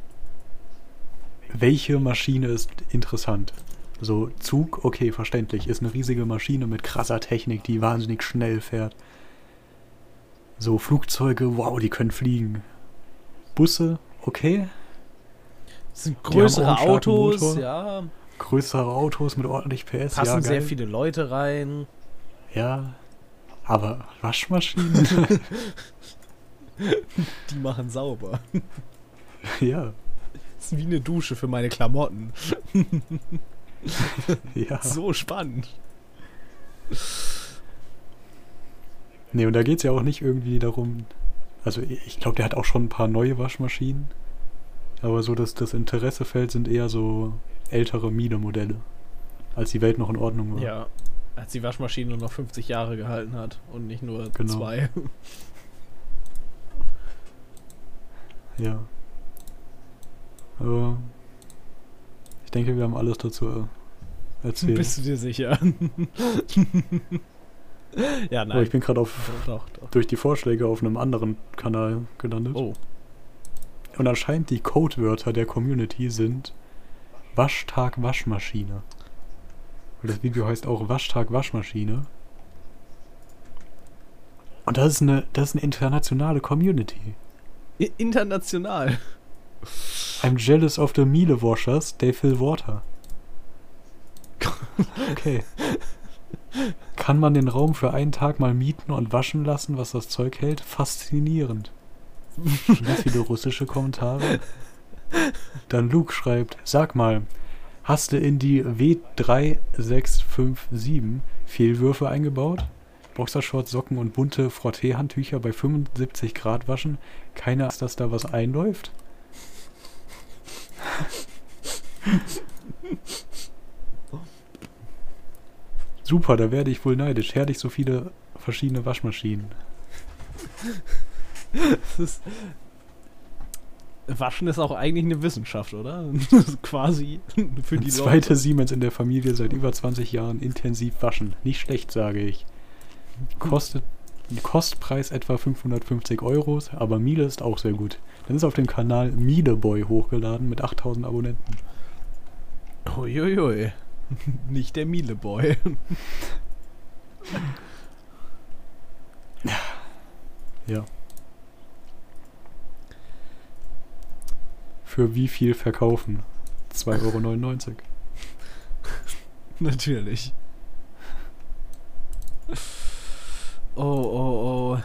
welche Maschine ist interessant. So, Zug, okay, verständlich, ist eine riesige Maschine mit krasser Technik, die wahnsinnig schnell fährt. So, Flugzeuge, wow, die können fliegen. Busse, okay. Das sind größere Autos, Motor. ja. Größere Autos mit ordentlich PS, Passen ja, sehr viele Leute rein. Ja, aber Waschmaschinen? Die machen sauber. ja, Das ist wie eine Dusche für meine Klamotten. ja. So spannend. Nee, und da geht es ja auch nicht irgendwie darum. Also, ich glaube, der hat auch schon ein paar neue Waschmaschinen. Aber so das, das Interessefeld sind eher so ältere Miele-Modelle. Als die Welt noch in Ordnung war. Ja. Als die Waschmaschine noch 50 Jahre gehalten hat und nicht nur Genau. zwei. Ja. Aber ich denke, wir haben alles dazu äh, erzählt. Bist du dir sicher? ja, Aber nein. ich bin gerade auf doch, doch, durch die Vorschläge auf einem anderen Kanal gelandet. Oh. und anscheinend die Codewörter der Community sind Waschtag Waschmaschine. Und das Video heißt auch Waschtag Waschmaschine. Und das ist eine, das ist eine internationale Community. International. I'm jealous of the Miele washers, they fill water. Okay. Kann man den Raum für einen Tag mal mieten und waschen lassen, was das Zeug hält? Faszinierend. Viele russische Kommentare. Dann Luke schreibt, sag mal, hast du in die W3657 Fehlwürfe eingebaut? Boxershorts, Socken und bunte Frottee-Handtücher bei 75 Grad waschen? Keiner ist, dass da was einläuft? Super, da werde ich wohl neidisch. Herrlich so viele verschiedene Waschmaschinen. Das ist Waschen ist auch eigentlich eine Wissenschaft, oder? Quasi für die Zweite Leute. Siemens in der Familie seit über 20 Jahren intensiv waschen. Nicht schlecht, sage ich. Kostet Kostpreis etwa 550 Euro, aber Miele ist auch sehr gut. Dann ist auf dem Kanal Miele-Boy hochgeladen mit 8000 Abonnenten. Uiuiui. Nicht der Miele-Boy. Ja. Für wie viel verkaufen? 2,99 Euro. Natürlich. Oh, oh, oh.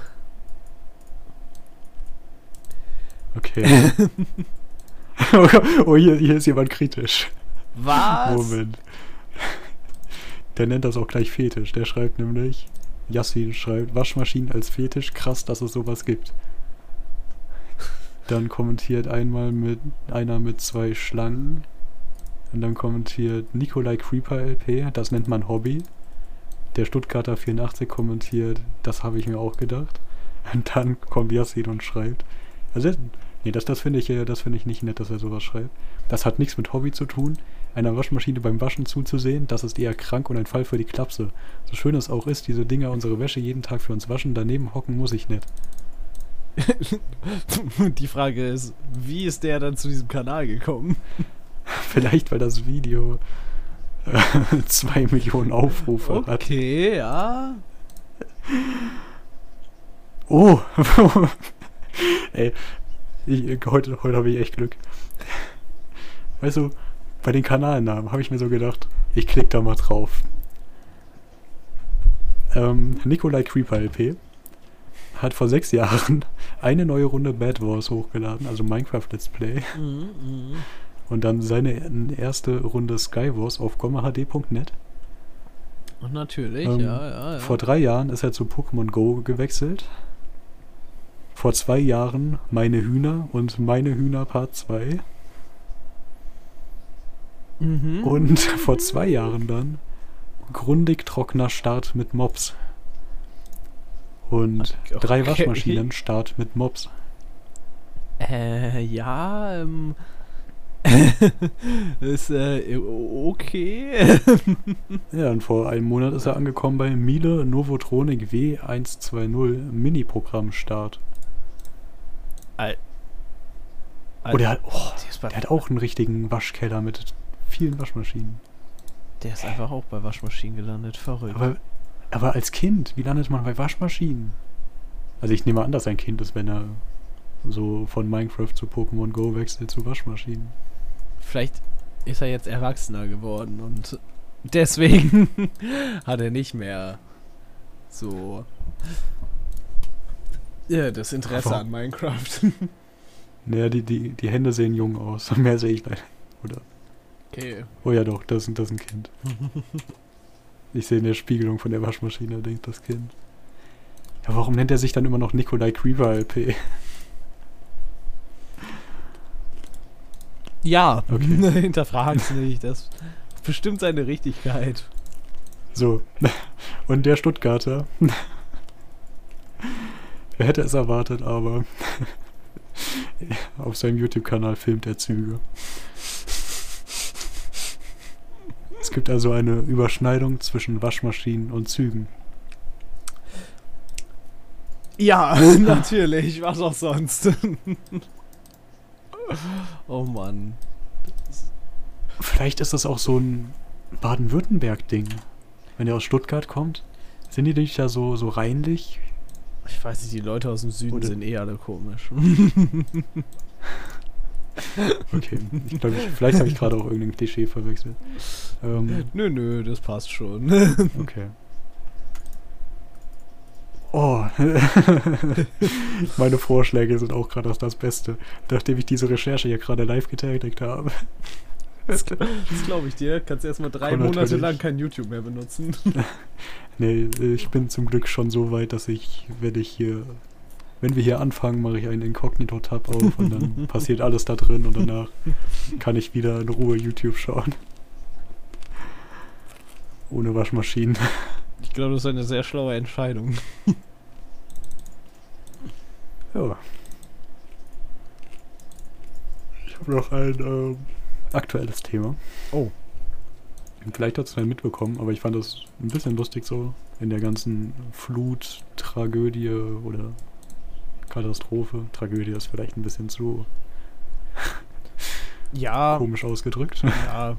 Okay. oh, hier, hier ist jemand kritisch. Was? Moment. Der nennt das auch gleich Fetisch. Der schreibt nämlich, Yassin schreibt, Waschmaschinen als Fetisch, krass, dass es sowas gibt. Dann kommentiert einmal mit einer mit zwei Schlangen. Und dann kommentiert Nikolai Creeper LP, das nennt man Hobby. Der Stuttgarter 84 kommentiert, das habe ich mir auch gedacht. Und dann kommt Yassin und schreibt, also, nee, das, das finde ich, äh, das finde ich nicht nett, dass er sowas schreibt. Das hat nichts mit Hobby zu tun. Einer Waschmaschine beim Waschen zuzusehen, das ist eher krank und ein Fall für die Klapse. So schön es auch ist, diese Dinger unsere Wäsche jeden Tag für uns waschen, daneben hocken muss ich nicht. Die Frage ist, wie ist der dann zu diesem Kanal gekommen? Vielleicht, weil das Video äh, zwei Millionen Aufrufe hat. Okay, ja. Oh! Ey, ich, heute, heute habe ich echt Glück. Weißt du, bei den Kanalnamen habe ich mir so gedacht, ich klicke da mal drauf. Ähm, Nikolai Creeper LP hat vor sechs Jahren eine neue Runde Bad Wars hochgeladen, also Minecraft Let's Play. Mhm, mhm. Und dann seine erste Runde Skywars auf gommahd.net. Und natürlich, Ähm, ja, ja, ja. Vor drei Jahren ist er zu Pokémon Go gewechselt. Vor zwei Jahren Meine Hühner und Meine Hühner Part 2. mhm. Und vor zwei Jahren dann Grundig trockener Start mit Mops. Und Okay. drei Waschmaschinen Start mit Mops. Äh, ja, ähm. ist, äh, okay. Ja, und vor einem Monat ist er angekommen bei Miele Novotronic W120 Mini-Programm Start. Oh, der hat, oh, der hat auch einen richtigen Waschkeller mit vielen Waschmaschinen. der ist einfach auch bei Waschmaschinen gelandet. Verrückt. Aber, aber als Kind, wie landet man bei Waschmaschinen? Also ich nehme an, dass ein Kind ist, wenn er so von Minecraft zu Pokémon Go wechselt zu Waschmaschinen. Vielleicht ist er jetzt erwachsener geworden und deswegen hat er nicht mehr so ja, das Interesse Aber- an Minecraft. Naja, die, die, die Hände sehen jung aus. Mehr sehe ich leider. Oder? Okay. Oh ja doch, das, ist- das ist ein Kind. Ich sehe in der Spiegelung von der Waschmaschine, denkt das Kind. Ja, warum nennt er sich dann immer noch Nikolai Creeper LP? Ja, Okay. hinterfrag's nicht. Das bestimmt seine Richtigkeit. So. Und der Stuttgarter. Wer hätte es erwartet, aber auf seinem YouTube-Kanal filmt er Züge. Es gibt also eine Überschneidung zwischen Waschmaschinen und Zügen. Ja, natürlich. Was auch sonst. Oh Mann. Vielleicht ist das auch so ein Baden-Württemberg-Ding. Wenn er aus Stuttgart kommt, sind die nicht da so, so reinlich? Ich weiß nicht, die Leute aus dem Süden Oder- sind eh alle komisch. Okay, ich glaube, ich, vielleicht habe ich gerade auch irgendein Klischee verwechselt. Ähm, nö, nö, das passt schon. okay. Oh, meine Vorschläge sind auch gerade das Beste, nachdem ich diese Recherche hier gerade live getätigt habe. Das, das glaube ich dir. Kannst erstmal drei Komm, Monate lang kein YouTube mehr benutzen. Nee, ich bin zum Glück schon so weit, dass ich, wenn ich hier, wenn wir hier anfangen, mache ich einen Inkognito-Tab auf und dann passiert alles da drin und danach kann ich wieder in Ruhe YouTube schauen. Ohne Waschmaschinen. Ich glaube, das ist eine sehr schlaue Entscheidung. Ja. Ich habe noch ein ähm, aktuelles Thema. Oh. Vielleicht hat es mal mitbekommen, aber ich fand das ein bisschen lustig so in der ganzen Flut, Tragödie oder Katastrophe. Tragödie ist vielleicht ein bisschen zu Ja, komisch ausgedrückt. ja.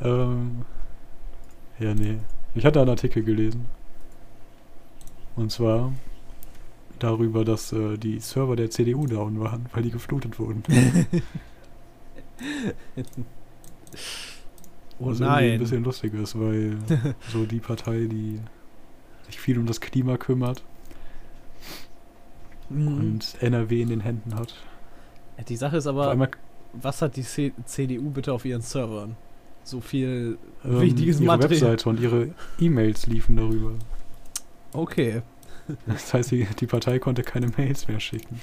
ähm, ja, nee. Ich hatte einen Artikel gelesen. Und zwar darüber, dass äh, die Server der CDU down waren, weil die geflutet wurden. Oh Was irgendwie ein nein. bisschen lustig ist, weil so die Partei, die sich viel um das Klima kümmert Mhm. und NRW in den Händen hat. Die Sache ist aber, was hat die C CDU bitte auf ihren Servern? So viel ähm, wichtiges ihre Material. Webseite und ihre E-Mails liefen darüber. Okay. Das heißt, die, die Partei konnte keine Mails mehr schicken.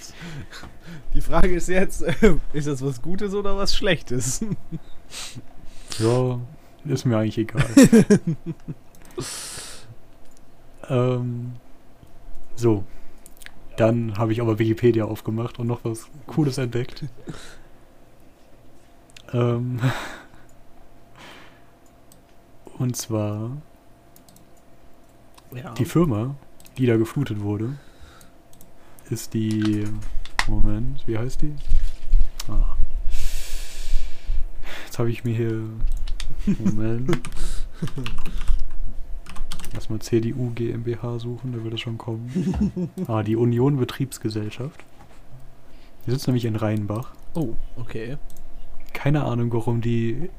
Die Frage ist jetzt, ist das was Gutes oder was Schlechtes? Ja, ist mir eigentlich egal. ähm, so. Dann habe ich aber Wikipedia aufgemacht und noch was Cooles entdeckt. ähm, und zwar Ja. die Firma, die da geflutet wurde, ist die. Moment, wie heißt die? Ah. Jetzt habe ich mir hier. Moment. Erstmal CDU GmbH suchen, da wird es schon kommen. Ah, die Union Betriebsgesellschaft. Die sitzt nämlich in Rheinbach. oh, okay. Keine Ahnung, warum die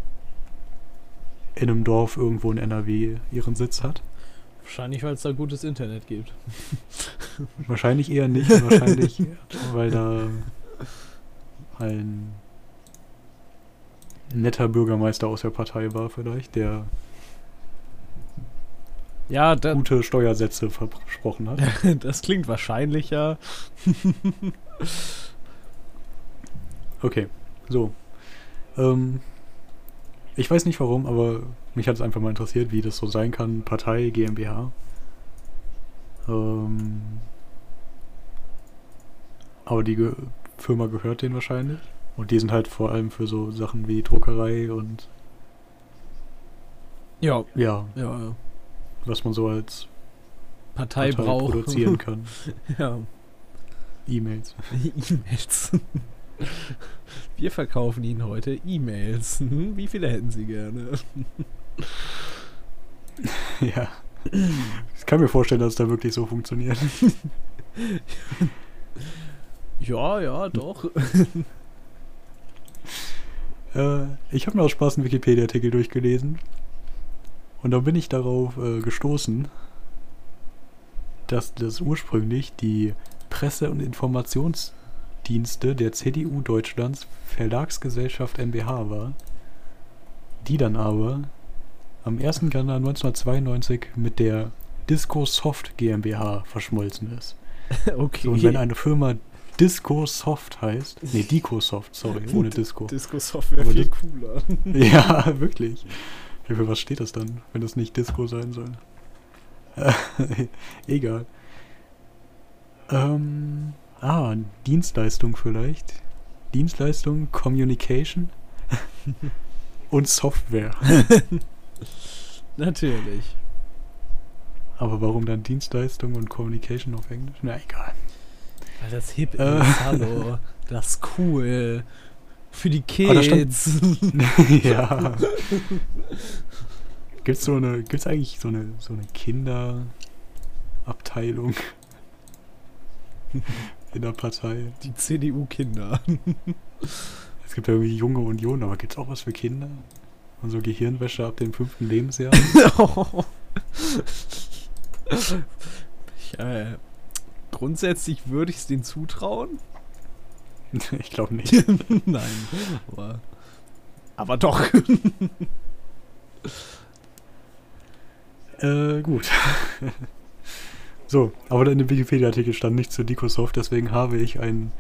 in einem Dorf irgendwo in NRW ihren Sitz hat. Wahrscheinlich, weil es da gutes Internet gibt. Wahrscheinlich eher nicht. Wahrscheinlich, weil da ein netter Bürgermeister aus der Partei war vielleicht, der Ja, da, gute Steuersätze versprochen hat. das klingt wahrscheinlicher. Okay, so. Ähm, ich weiß nicht warum, aber mich hat es einfach mal interessiert, wie das so sein kann. Partei, GmbH. Ähm, aber die Ge Firma gehört denen wahrscheinlich. Und die sind halt vor allem für so Sachen wie Druckerei und Ja, ja, ja, ja. Was man so als Partei, Partei braucht. produzieren kann. ja. E-Mails. E-Mails. Wir verkaufen Ihnen heute E-Mails. Hm, Wie viele hätten Sie gerne? ja. Ich kann mir vorstellen, dass es da wirklich so funktioniert. Ja, ja, doch. Äh, ich habe mir aus Spaß einen Wikipedia-Artikel durchgelesen. Und da bin ich darauf äh, gestoßen, dass das ursprünglich die Presse- und Informationsdienste der CDU Deutschlands Verlagsgesellschaft MBH war, die dann aber am 1. Januar 1992 mit der Disco Soft GmbH verschmolzen ist. Okay. So, und wenn eine Firma Disco Soft heißt, nee, Dico Soft, sorry, ohne Disco. Disco-Software Aber viel die- cooler. Ja, wirklich. Ja, für was steht das dann, wenn das nicht Disco sein soll? Egal. Ähm, ah, Dienstleistung vielleicht. Dienstleistung, Communication und Software. Natürlich. Aber warum dann Dienstleistung und Communication auf Englisch? Na egal. Weil das hip Äh. ist, hallo. Das ist cool. Für die stand- Kids. ja. Gibt's so eine, gibt's eigentlich so eine, so eine Kinderabteilung in der Partei? Die CDU-Kinder. Es gibt ja irgendwie Junge Union, aber gibt's auch was für Kinder? Und so Gehirnwäsche ab dem fünften Lebensjahr? ich, äh, grundsätzlich würde ich es denen zutrauen. ich glaube nicht. Nein. Aber, aber doch. Äh, gut. so, aber in dem Wikipedia-Artikel stand nichts zu Dicosoft, deswegen habe ich einen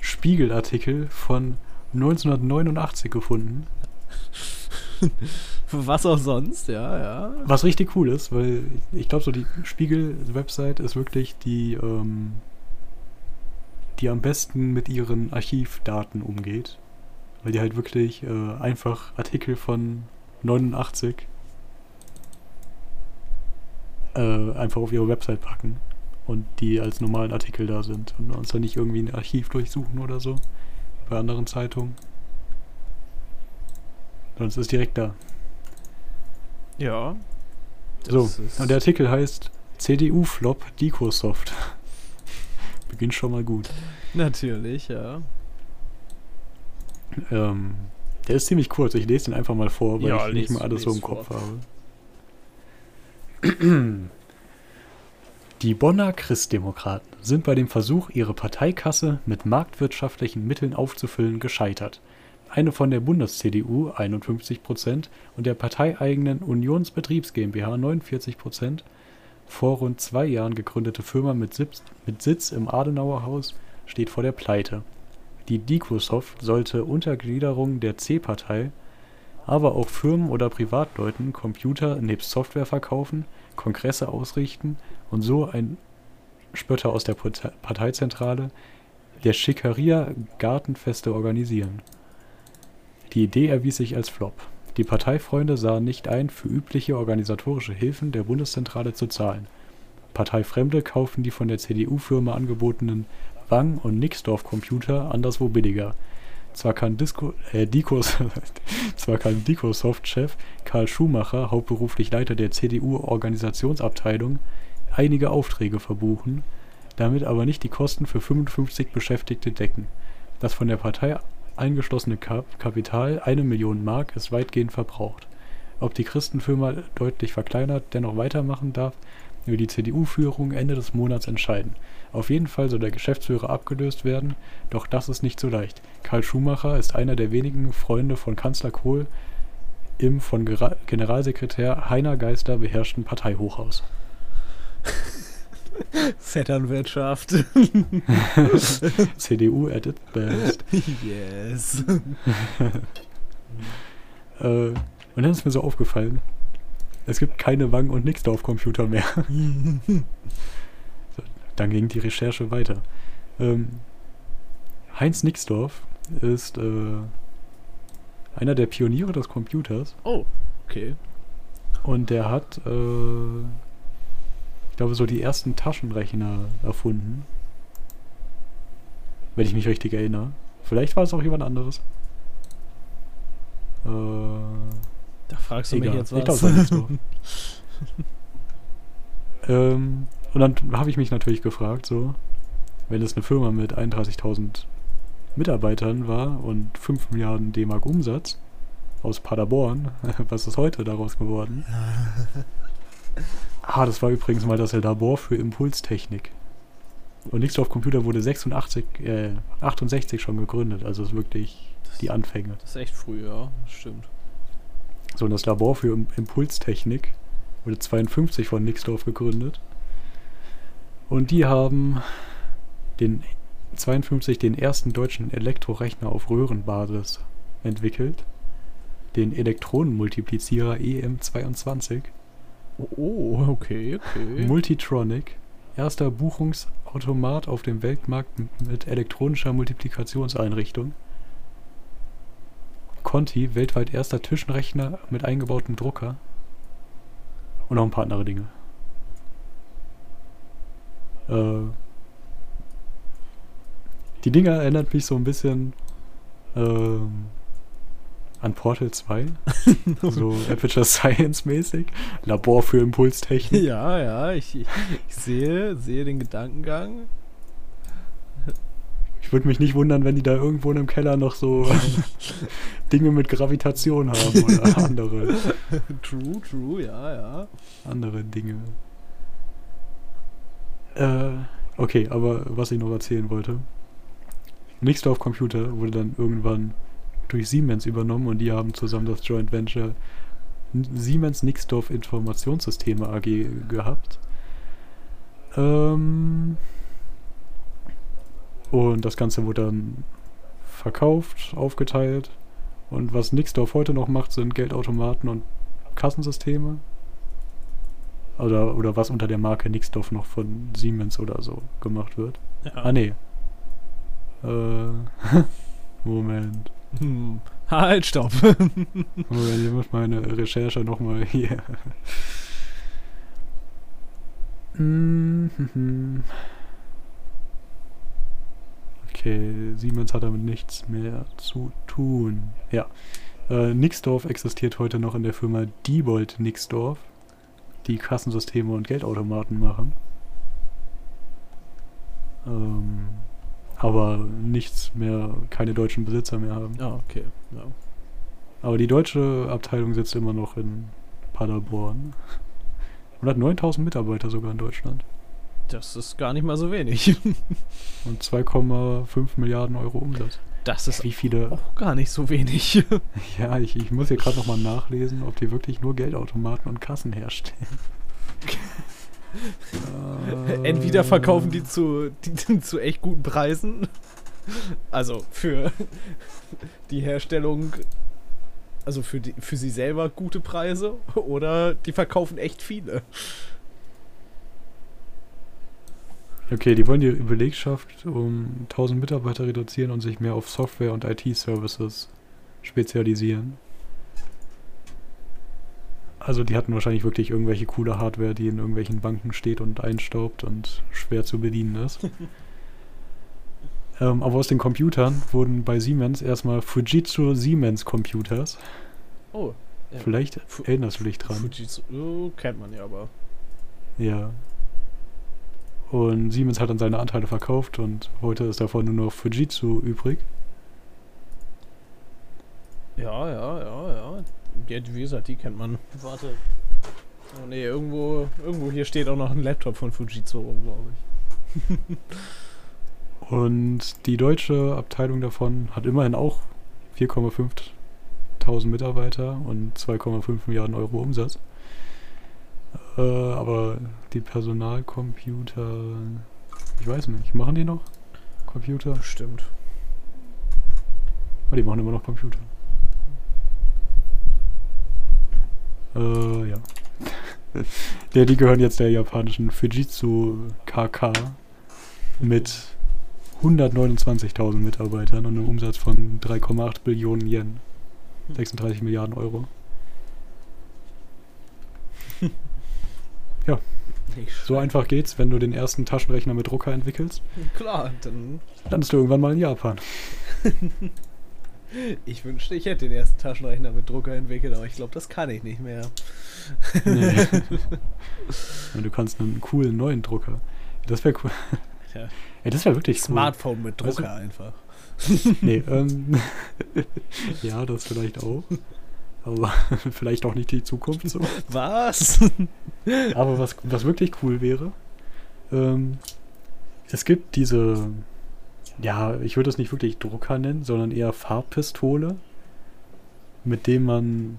Spiegelartikel von 1989 gefunden. Was auch sonst, ja, ja. Was richtig cool ist, weil ich glaube, so die Spiegel-Website ist wirklich die, ähm, die am besten mit ihren Archivdaten umgeht. Weil die halt wirklich äh, einfach Artikel von 89 äh, einfach auf ihre Website packen und die als normalen Artikel da sind und uns dann nicht irgendwie ein Archiv durchsuchen oder so bei anderen Zeitungen. Sonst ist direkt da. Ja. So, und der Artikel heißt CDU-Flop Dicosoft. Beginnt schon mal gut. Natürlich, ja. Ähm, der ist ziemlich kurz. Ich lese den einfach mal vor, weil Ja, ich nicht mehr alles so im Kopf vor. habe. Die Bonner Christdemokraten sind bei dem Versuch, ihre Parteikasse mit marktwirtschaftlichen Mitteln aufzufüllen, gescheitert. Eine von der Bundes-CDU 51% und der parteieigenen Unionsbetriebs GmbH 49% vor rund zwei Jahren gegründete Firma mit Sitz, im Adenauer Haus steht vor der Pleite. Die Dicosoft sollte Untergliederung der C-Partei, aber auch Firmen oder Privatleuten Computer nebst Software verkaufen, Kongresse ausrichten und so ein Spötter aus der Partei- Parteizentrale der Schickeria Gartenfeste organisieren. Die Idee erwies sich als Flop. Die Parteifreunde sahen nicht ein, für übliche organisatorische Hilfen der Bundeszentrale zu zahlen. Parteifremde kauften die von der CDU-Firma angebotenen Wang- und Nixdorf-Computer anderswo billiger. Zwar kann, Disco, äh, Dicos, zwar kann Dicosoft-Chef Karl Schumacher, hauptberuflich Leiter der CDU-Organisationsabteilung, einige Aufträge verbuchen, damit aber nicht die Kosten für 55 Beschäftigte decken. Das von der Partei eingeschlossene Kap Kapital, eine Million Mark, ist weitgehend verbraucht. Ob die Christenfirma deutlich verkleinert dennoch weitermachen darf, will die CDU-Führung Ende des Monats entscheiden. Auf jeden Fall soll der Geschäftsführer abgelöst werden, doch das ist nicht so leicht. Karl Schumacher ist einer der wenigen Freunde von Kanzler Kohl im von Generalsekretär Heiner Geister beherrschten Parteihochhaus. Vetternwirtschaft. CDU at its best. yes. Äh, und dann ist mir so aufgefallen, es gibt keine Wang- und Nixdorf-Computer mehr. so, dann ging die Recherche weiter. Ähm, Heinz Nixdorf ist äh, einer der Pioniere des Computers Oh, okay. und der hat, äh, glaube, so die ersten Taschenrechner erfunden. Wenn ich mich richtig erinnere. Vielleicht war es auch jemand anderes. Äh, Da fragst du Egal. mich jetzt Ich was. glaub, das ist so. ähm, und dann habe ich mich natürlich gefragt, so, wenn es eine Firma mit 31.000 Mitarbeitern war und 5 Milliarden D-Mark Umsatz aus Paderborn, was ist heute daraus geworden? ah, das war übrigens mal das Labor für Impulstechnik. Und Nixdorf Computer wurde 86, äh, 68 schon gegründet, also ist wirklich die Anfänge. Das ist echt früh, ja. Stimmt. So, und das Labor für Im- Impulstechnik wurde 52 von Nixdorf gegründet. Und die haben den 52 den ersten deutschen Elektrorechner auf Röhrenbasis entwickelt. Den Elektronenmultiplizierer EM22. Oh, okay, okay. Multitronic. Erster Buchungsautomat auf dem Weltmarkt mit elektronischer Multiplikationseinrichtung. Conti, weltweit erster Tischenrechner mit eingebautem Drucker. Und noch ein paar andere Dinge. Äh, Die Dinger erinnern mich so ein bisschen ähm, an Portal 2. so Aperture Science mäßig. Labor für Impulstechnik. Ja, ja, ich, ich, sehe, sehe den Gedankengang. Ich würde mich nicht wundern, wenn die da irgendwo in einem Keller noch so Dinge mit Gravitation haben oder andere, True, true, ja, ja. andere Dinge. Äh, okay, aber was ich noch erzählen wollte. Nixdorf Computer wurde dann irgendwann durch Siemens übernommen und die haben zusammen das Joint Venture Siemens Nixdorf Informationssysteme AG gehabt. Ähm, und das Ganze wurde dann verkauft, aufgeteilt. Und was Nixdorf heute noch macht, sind Geldautomaten und Kassensysteme. Oder, oder was unter der Marke Nixdorf noch von Siemens oder so gemacht wird. ja. Ah, nee. Äh, Moment. Hm. Halt, stopp. Moment, ich muss meine Recherche nochmal hier. Mhm. Okay, Siemens hat damit nichts mehr zu tun. Ja. Äh, Nixdorf existiert heute noch in der Firma Diebold Nixdorf, die Kassensysteme und Geldautomaten machen. Ähm, aber nichts mehr, keine deutschen Besitzer mehr haben. Ah, okay. Ja. Aber die deutsche Abteilung sitzt immer noch in Paderborn. Und hat 9000 Mitarbeiter sogar in Deutschland. Das ist gar nicht mal so wenig. Und 2,5 Milliarden Euro Umsatz. Das ist Wie viele. auch gar nicht so wenig. Ja, ich, ich muss hier gerade nochmal nachlesen, ob die wirklich nur Geldautomaten und Kassen herstellen. Entweder verkaufen die zu, die, zu echt guten Preisen. Also für die Herstellung, also für, die, für sie selber gute Preise. Oder die verkaufen echt viele. Okay, die wollen die Belegschaft um 1000 Mitarbeiter reduzieren und sich mehr auf Software und IT-Services spezialisieren. Also die hatten wahrscheinlich wirklich irgendwelche coole Hardware, die in irgendwelchen Banken steht und einstaubt und schwer zu bedienen ist. ähm, aber aus den Computern wurden bei Siemens erstmal Fujitsu Siemens Computers. Oh. Ja. Vielleicht Fu- erinnerst du dich dran. Fujitsu, oh, kennt man ja aber. Ja. Und Siemens hat dann seine Anteile verkauft und heute ist davon nur noch Fujitsu übrig. Ja, ja, ja, ja. Ja. Wie gesagt, die kennt man. Warte. Oh nee, irgendwo, irgendwo hier steht auch noch ein Laptop von Fujitsu rum, glaube ich. Und die deutsche Abteilung davon hat immerhin auch 4,5 Tausend Mitarbeiter und 2,5 Milliarden Euro Umsatz. Äh, aber die Personalcomputer, ich weiß nicht, machen die noch Computer? Bestimmt. Oh, die machen immer noch Computer. Äh, ja. ja, die gehören jetzt der japanischen Fujitsu KK mit 129.000 Mitarbeitern und einem Umsatz von 3,8 Billionen Yen. 36 Milliarden Euro. Nicht So einfach geht's, wenn du den ersten Taschenrechner mit Drucker entwickelst. Klar, dann. Landest du irgendwann mal in Japan. Ich wünschte, ich hätte den ersten Taschenrechner mit Drucker entwickelt, aber ich glaube, das kann ich nicht mehr. Nee. Du kannst einen coolen neuen Drucker. Das wäre cool. Ja. Ey, das wäre wirklich cool. Smartphone mit du- Drucker einfach. Nee, ähm. ja, das vielleicht auch. Aber vielleicht auch nicht die Zukunft so. Was? Aber was, was wirklich cool wäre, ähm, es gibt diese, ja, ich würde es nicht wirklich Drucker nennen, sondern eher Farbpistole, mit dem man,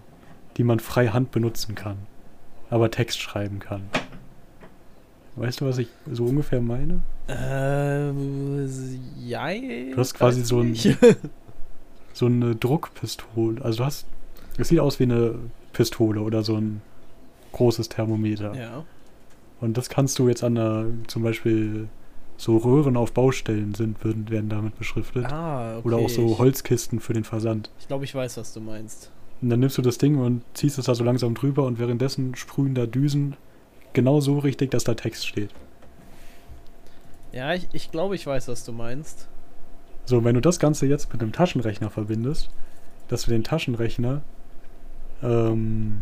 die man frei Hand benutzen kann, aber Text schreiben kann. Weißt du, was ich so ungefähr meine? Ähm, jei. Du hast quasi so ein-. So eine Druckpistole. Also du hast, es sieht aus wie eine Pistole oder so ein großes Thermometer. ja. Und das kannst du jetzt an der, zum Beispiel so Röhren auf Baustellen sind, würden, werden damit beschriftet. Ah, okay. Oder auch so Holzkisten für den Versand. Ich glaube, ich weiß, was du meinst. Und dann nimmst du das Ding und ziehst es da so langsam drüber und währenddessen sprühen da Düsen genau so richtig, dass da Text steht. Ja, ich, ich glaube, ich weiß, was du meinst. So, wenn du das Ganze jetzt mit einem Taschenrechner verbindest, dass du den Taschenrechner ähm,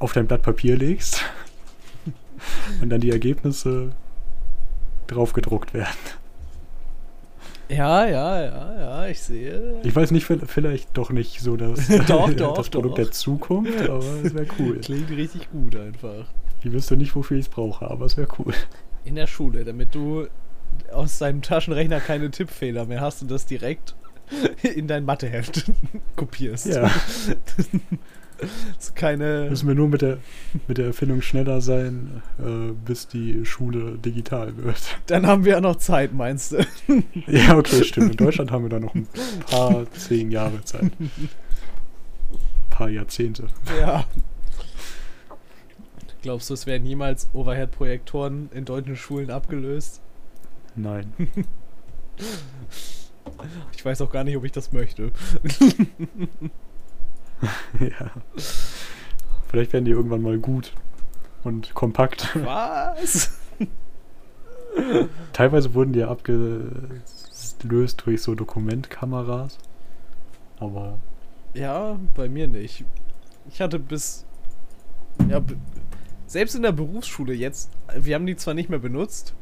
auf dein Blatt Papier legst und dann die Ergebnisse drauf gedruckt werden. Ja, ja, ja, ja, ich sehe. Ich weiß nicht, vi- vielleicht doch nicht so das, Doch, doch, das Produkt doch. der Zukunft, aber es wäre cool. Klingt richtig gut einfach. Ich wüsste nicht, wofür ich es brauche, aber es wäre cool. In der Schule, damit du aus deinem Taschenrechner keine Tippfehler mehr hast und das direkt in dein Matheheft kopierst. Ja, Das keine. müssen wir nur mit der, mit der Erfindung schneller sein, äh, bis die Schule digital wird. Dann haben wir ja noch Zeit, meinst du? Ja, okay, stimmt. In Deutschland haben wir da noch ein paar zehn Jahre Zeit. Ein paar Jahrzehnte. Ja. Glaubst du, es werden jemals Overhead-Projektoren in deutschen Schulen abgelöst? Nein. Ich weiß auch gar nicht, ob ich das möchte. ja. Vielleicht werden die irgendwann mal gut und kompakt. Was? Teilweise wurden die ja abgelöst durch so Dokumentkameras. Aber Ja, bei mir nicht. Ich hatte bis. Ja, selbst in der Berufsschule jetzt, wir haben die zwar nicht mehr benutzt,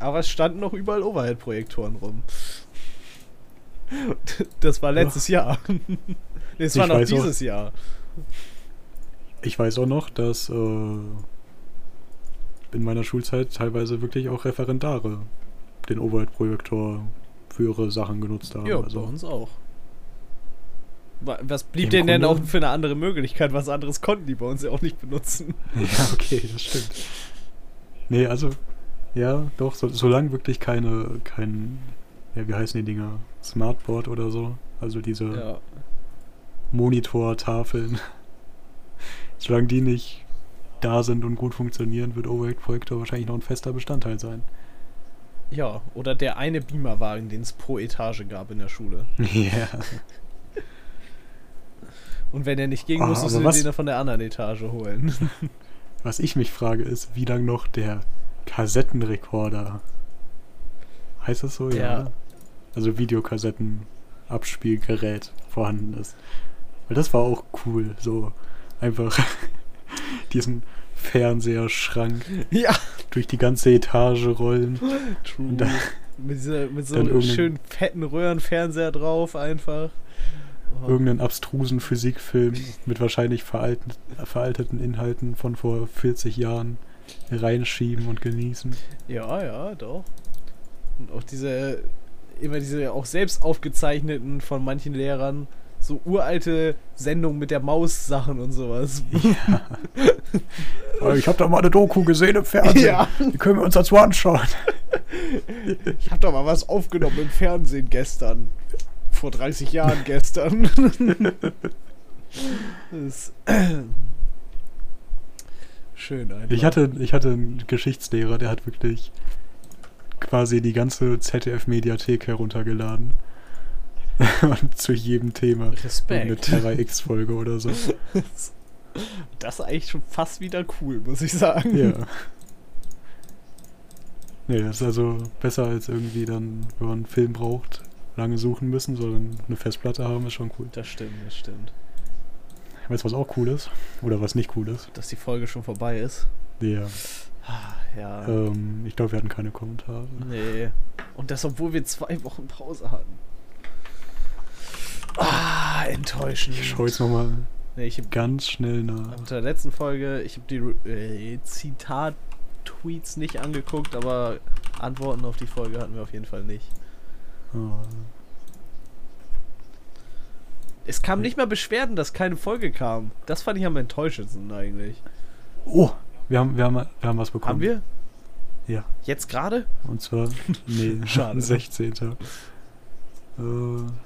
aber es standen noch überall Overhead-Projektoren rum. Das war letztes Jahr. Nee, Es war Ich noch weiß auch- dieses Jahr. ich weiß auch noch, dass äh, in meiner Schulzeit teilweise wirklich auch Referendare den Overhead-Projektor für ihre Sachen genutzt haben. Ja, bei also, uns auch. Wa- Was blieb denen denn auch für eine andere Möglichkeit? Was anderes konnten die bei uns ja auch nicht benutzen. Ja, okay, das stimmt. Nee, also, ja, doch, so, solange wirklich keine, kein, ja, wie heißen die Dinger? Smartboard oder so. Also diese Ja. Monitortafeln. solange die nicht da sind und gut funktionieren, wird Overhead-Projektor wahrscheinlich noch ein fester Bestandteil sein. Ja, oder der eine Beamerwagen, den es pro Etage gab in der Schule. Ja. Und wenn er nicht ging, Ah, musstest du den von der anderen Etage holen. Was ich mich frage, ist, wie lang noch der Kassettenrekorder. Heißt das so? Ja. Also Videokassetten-Abspielgerät vorhanden ist. Weil das war auch cool. So einfach diesen Fernseherschrank ja, durch die ganze Etage rollen. true. Und dann- mit, dieser, mit so einem schönen fetten Röhrenfernseher drauf einfach. Oh. Irgendeinen abstrusen Physikfilm mit wahrscheinlich veralten, veralteten Inhalten von vor 40 Jahren reinschieben und genießen. Ja, ja, doch. Und auch diese, immer diese auch selbst aufgezeichneten von manchen Lehrern, so uralte Sendungen mit der Maus-Sachen und sowas. Oh, ich habe da mal eine Doku gesehen im Fernsehen. Ja. Die können wir uns dazu anschauen. Ich hab doch mal was aufgenommen im Fernsehen gestern. Vor 30 Jahren gestern. das Schön einfach. Ich hatte, ich hatte einen Geschichtslehrer, der hat wirklich quasi die ganze ZDF-Mediathek heruntergeladen. Und zu jedem Thema. Eine Respekt. Terra X-Folge oder so. Das ist eigentlich schon fast wieder cool, muss ich sagen. Ja. Nee, das ist also besser als irgendwie dann, wenn man einen Film braucht, lange suchen müssen, sondern eine Festplatte haben, ist schon cool. Das stimmt, das stimmt. Weißt du, was auch cool ist? Oder was nicht cool ist? Dass die Folge schon vorbei ist. Ja. Ah, Ja. Ähm, ich glaube, wir hatten keine Kommentare. Nee. Und das, obwohl wir zwei Wochen Pause hatten. Ah, enttäuschend. Ich schaue jetzt nochmal Nee, ich hab ganz schnell nach. unter der letzten Folge, ich habe die äh, Zitat-Tweets nicht angeguckt, aber Antworten auf die Folge hatten wir auf jeden Fall nicht. Oh. Es kam nicht mal Beschwerden, dass keine Folge kam. Das fand ich am enttäuschendsten eigentlich. Oh, wir haben, wir haben, wir haben was bekommen. Haben wir? Ja. Jetzt gerade? Und zwar, nee, Schade. 16. Äh,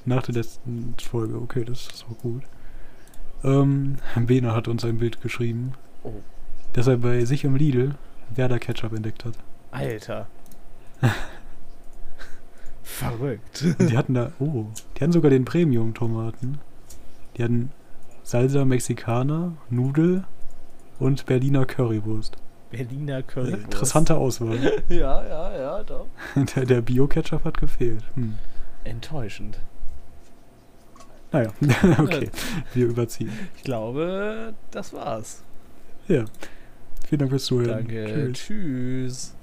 nach der letzten Folge. Okay, das ist auch gut. Ähm, Bena hat uns ein Bild geschrieben, Oh. dass er bei sich im Lidl Werder Ketchup entdeckt hat. Alter. Verrückt. Die hatten da, oh, die hatten sogar den Premium-Tomaten. Die hatten Salsa Mexicana, Nudel und Berliner Currywurst. Berliner Currywurst. Interessante Auswahl. Ja, ja, ja, doch. der der Bio-Ketchup hat gefehlt. Hm. Enttäuschend. Naja, okay. Wir überziehen. Ich glaube, das war's. Ja. Vielen Dank fürs Zuhören. Danke. Tschüss.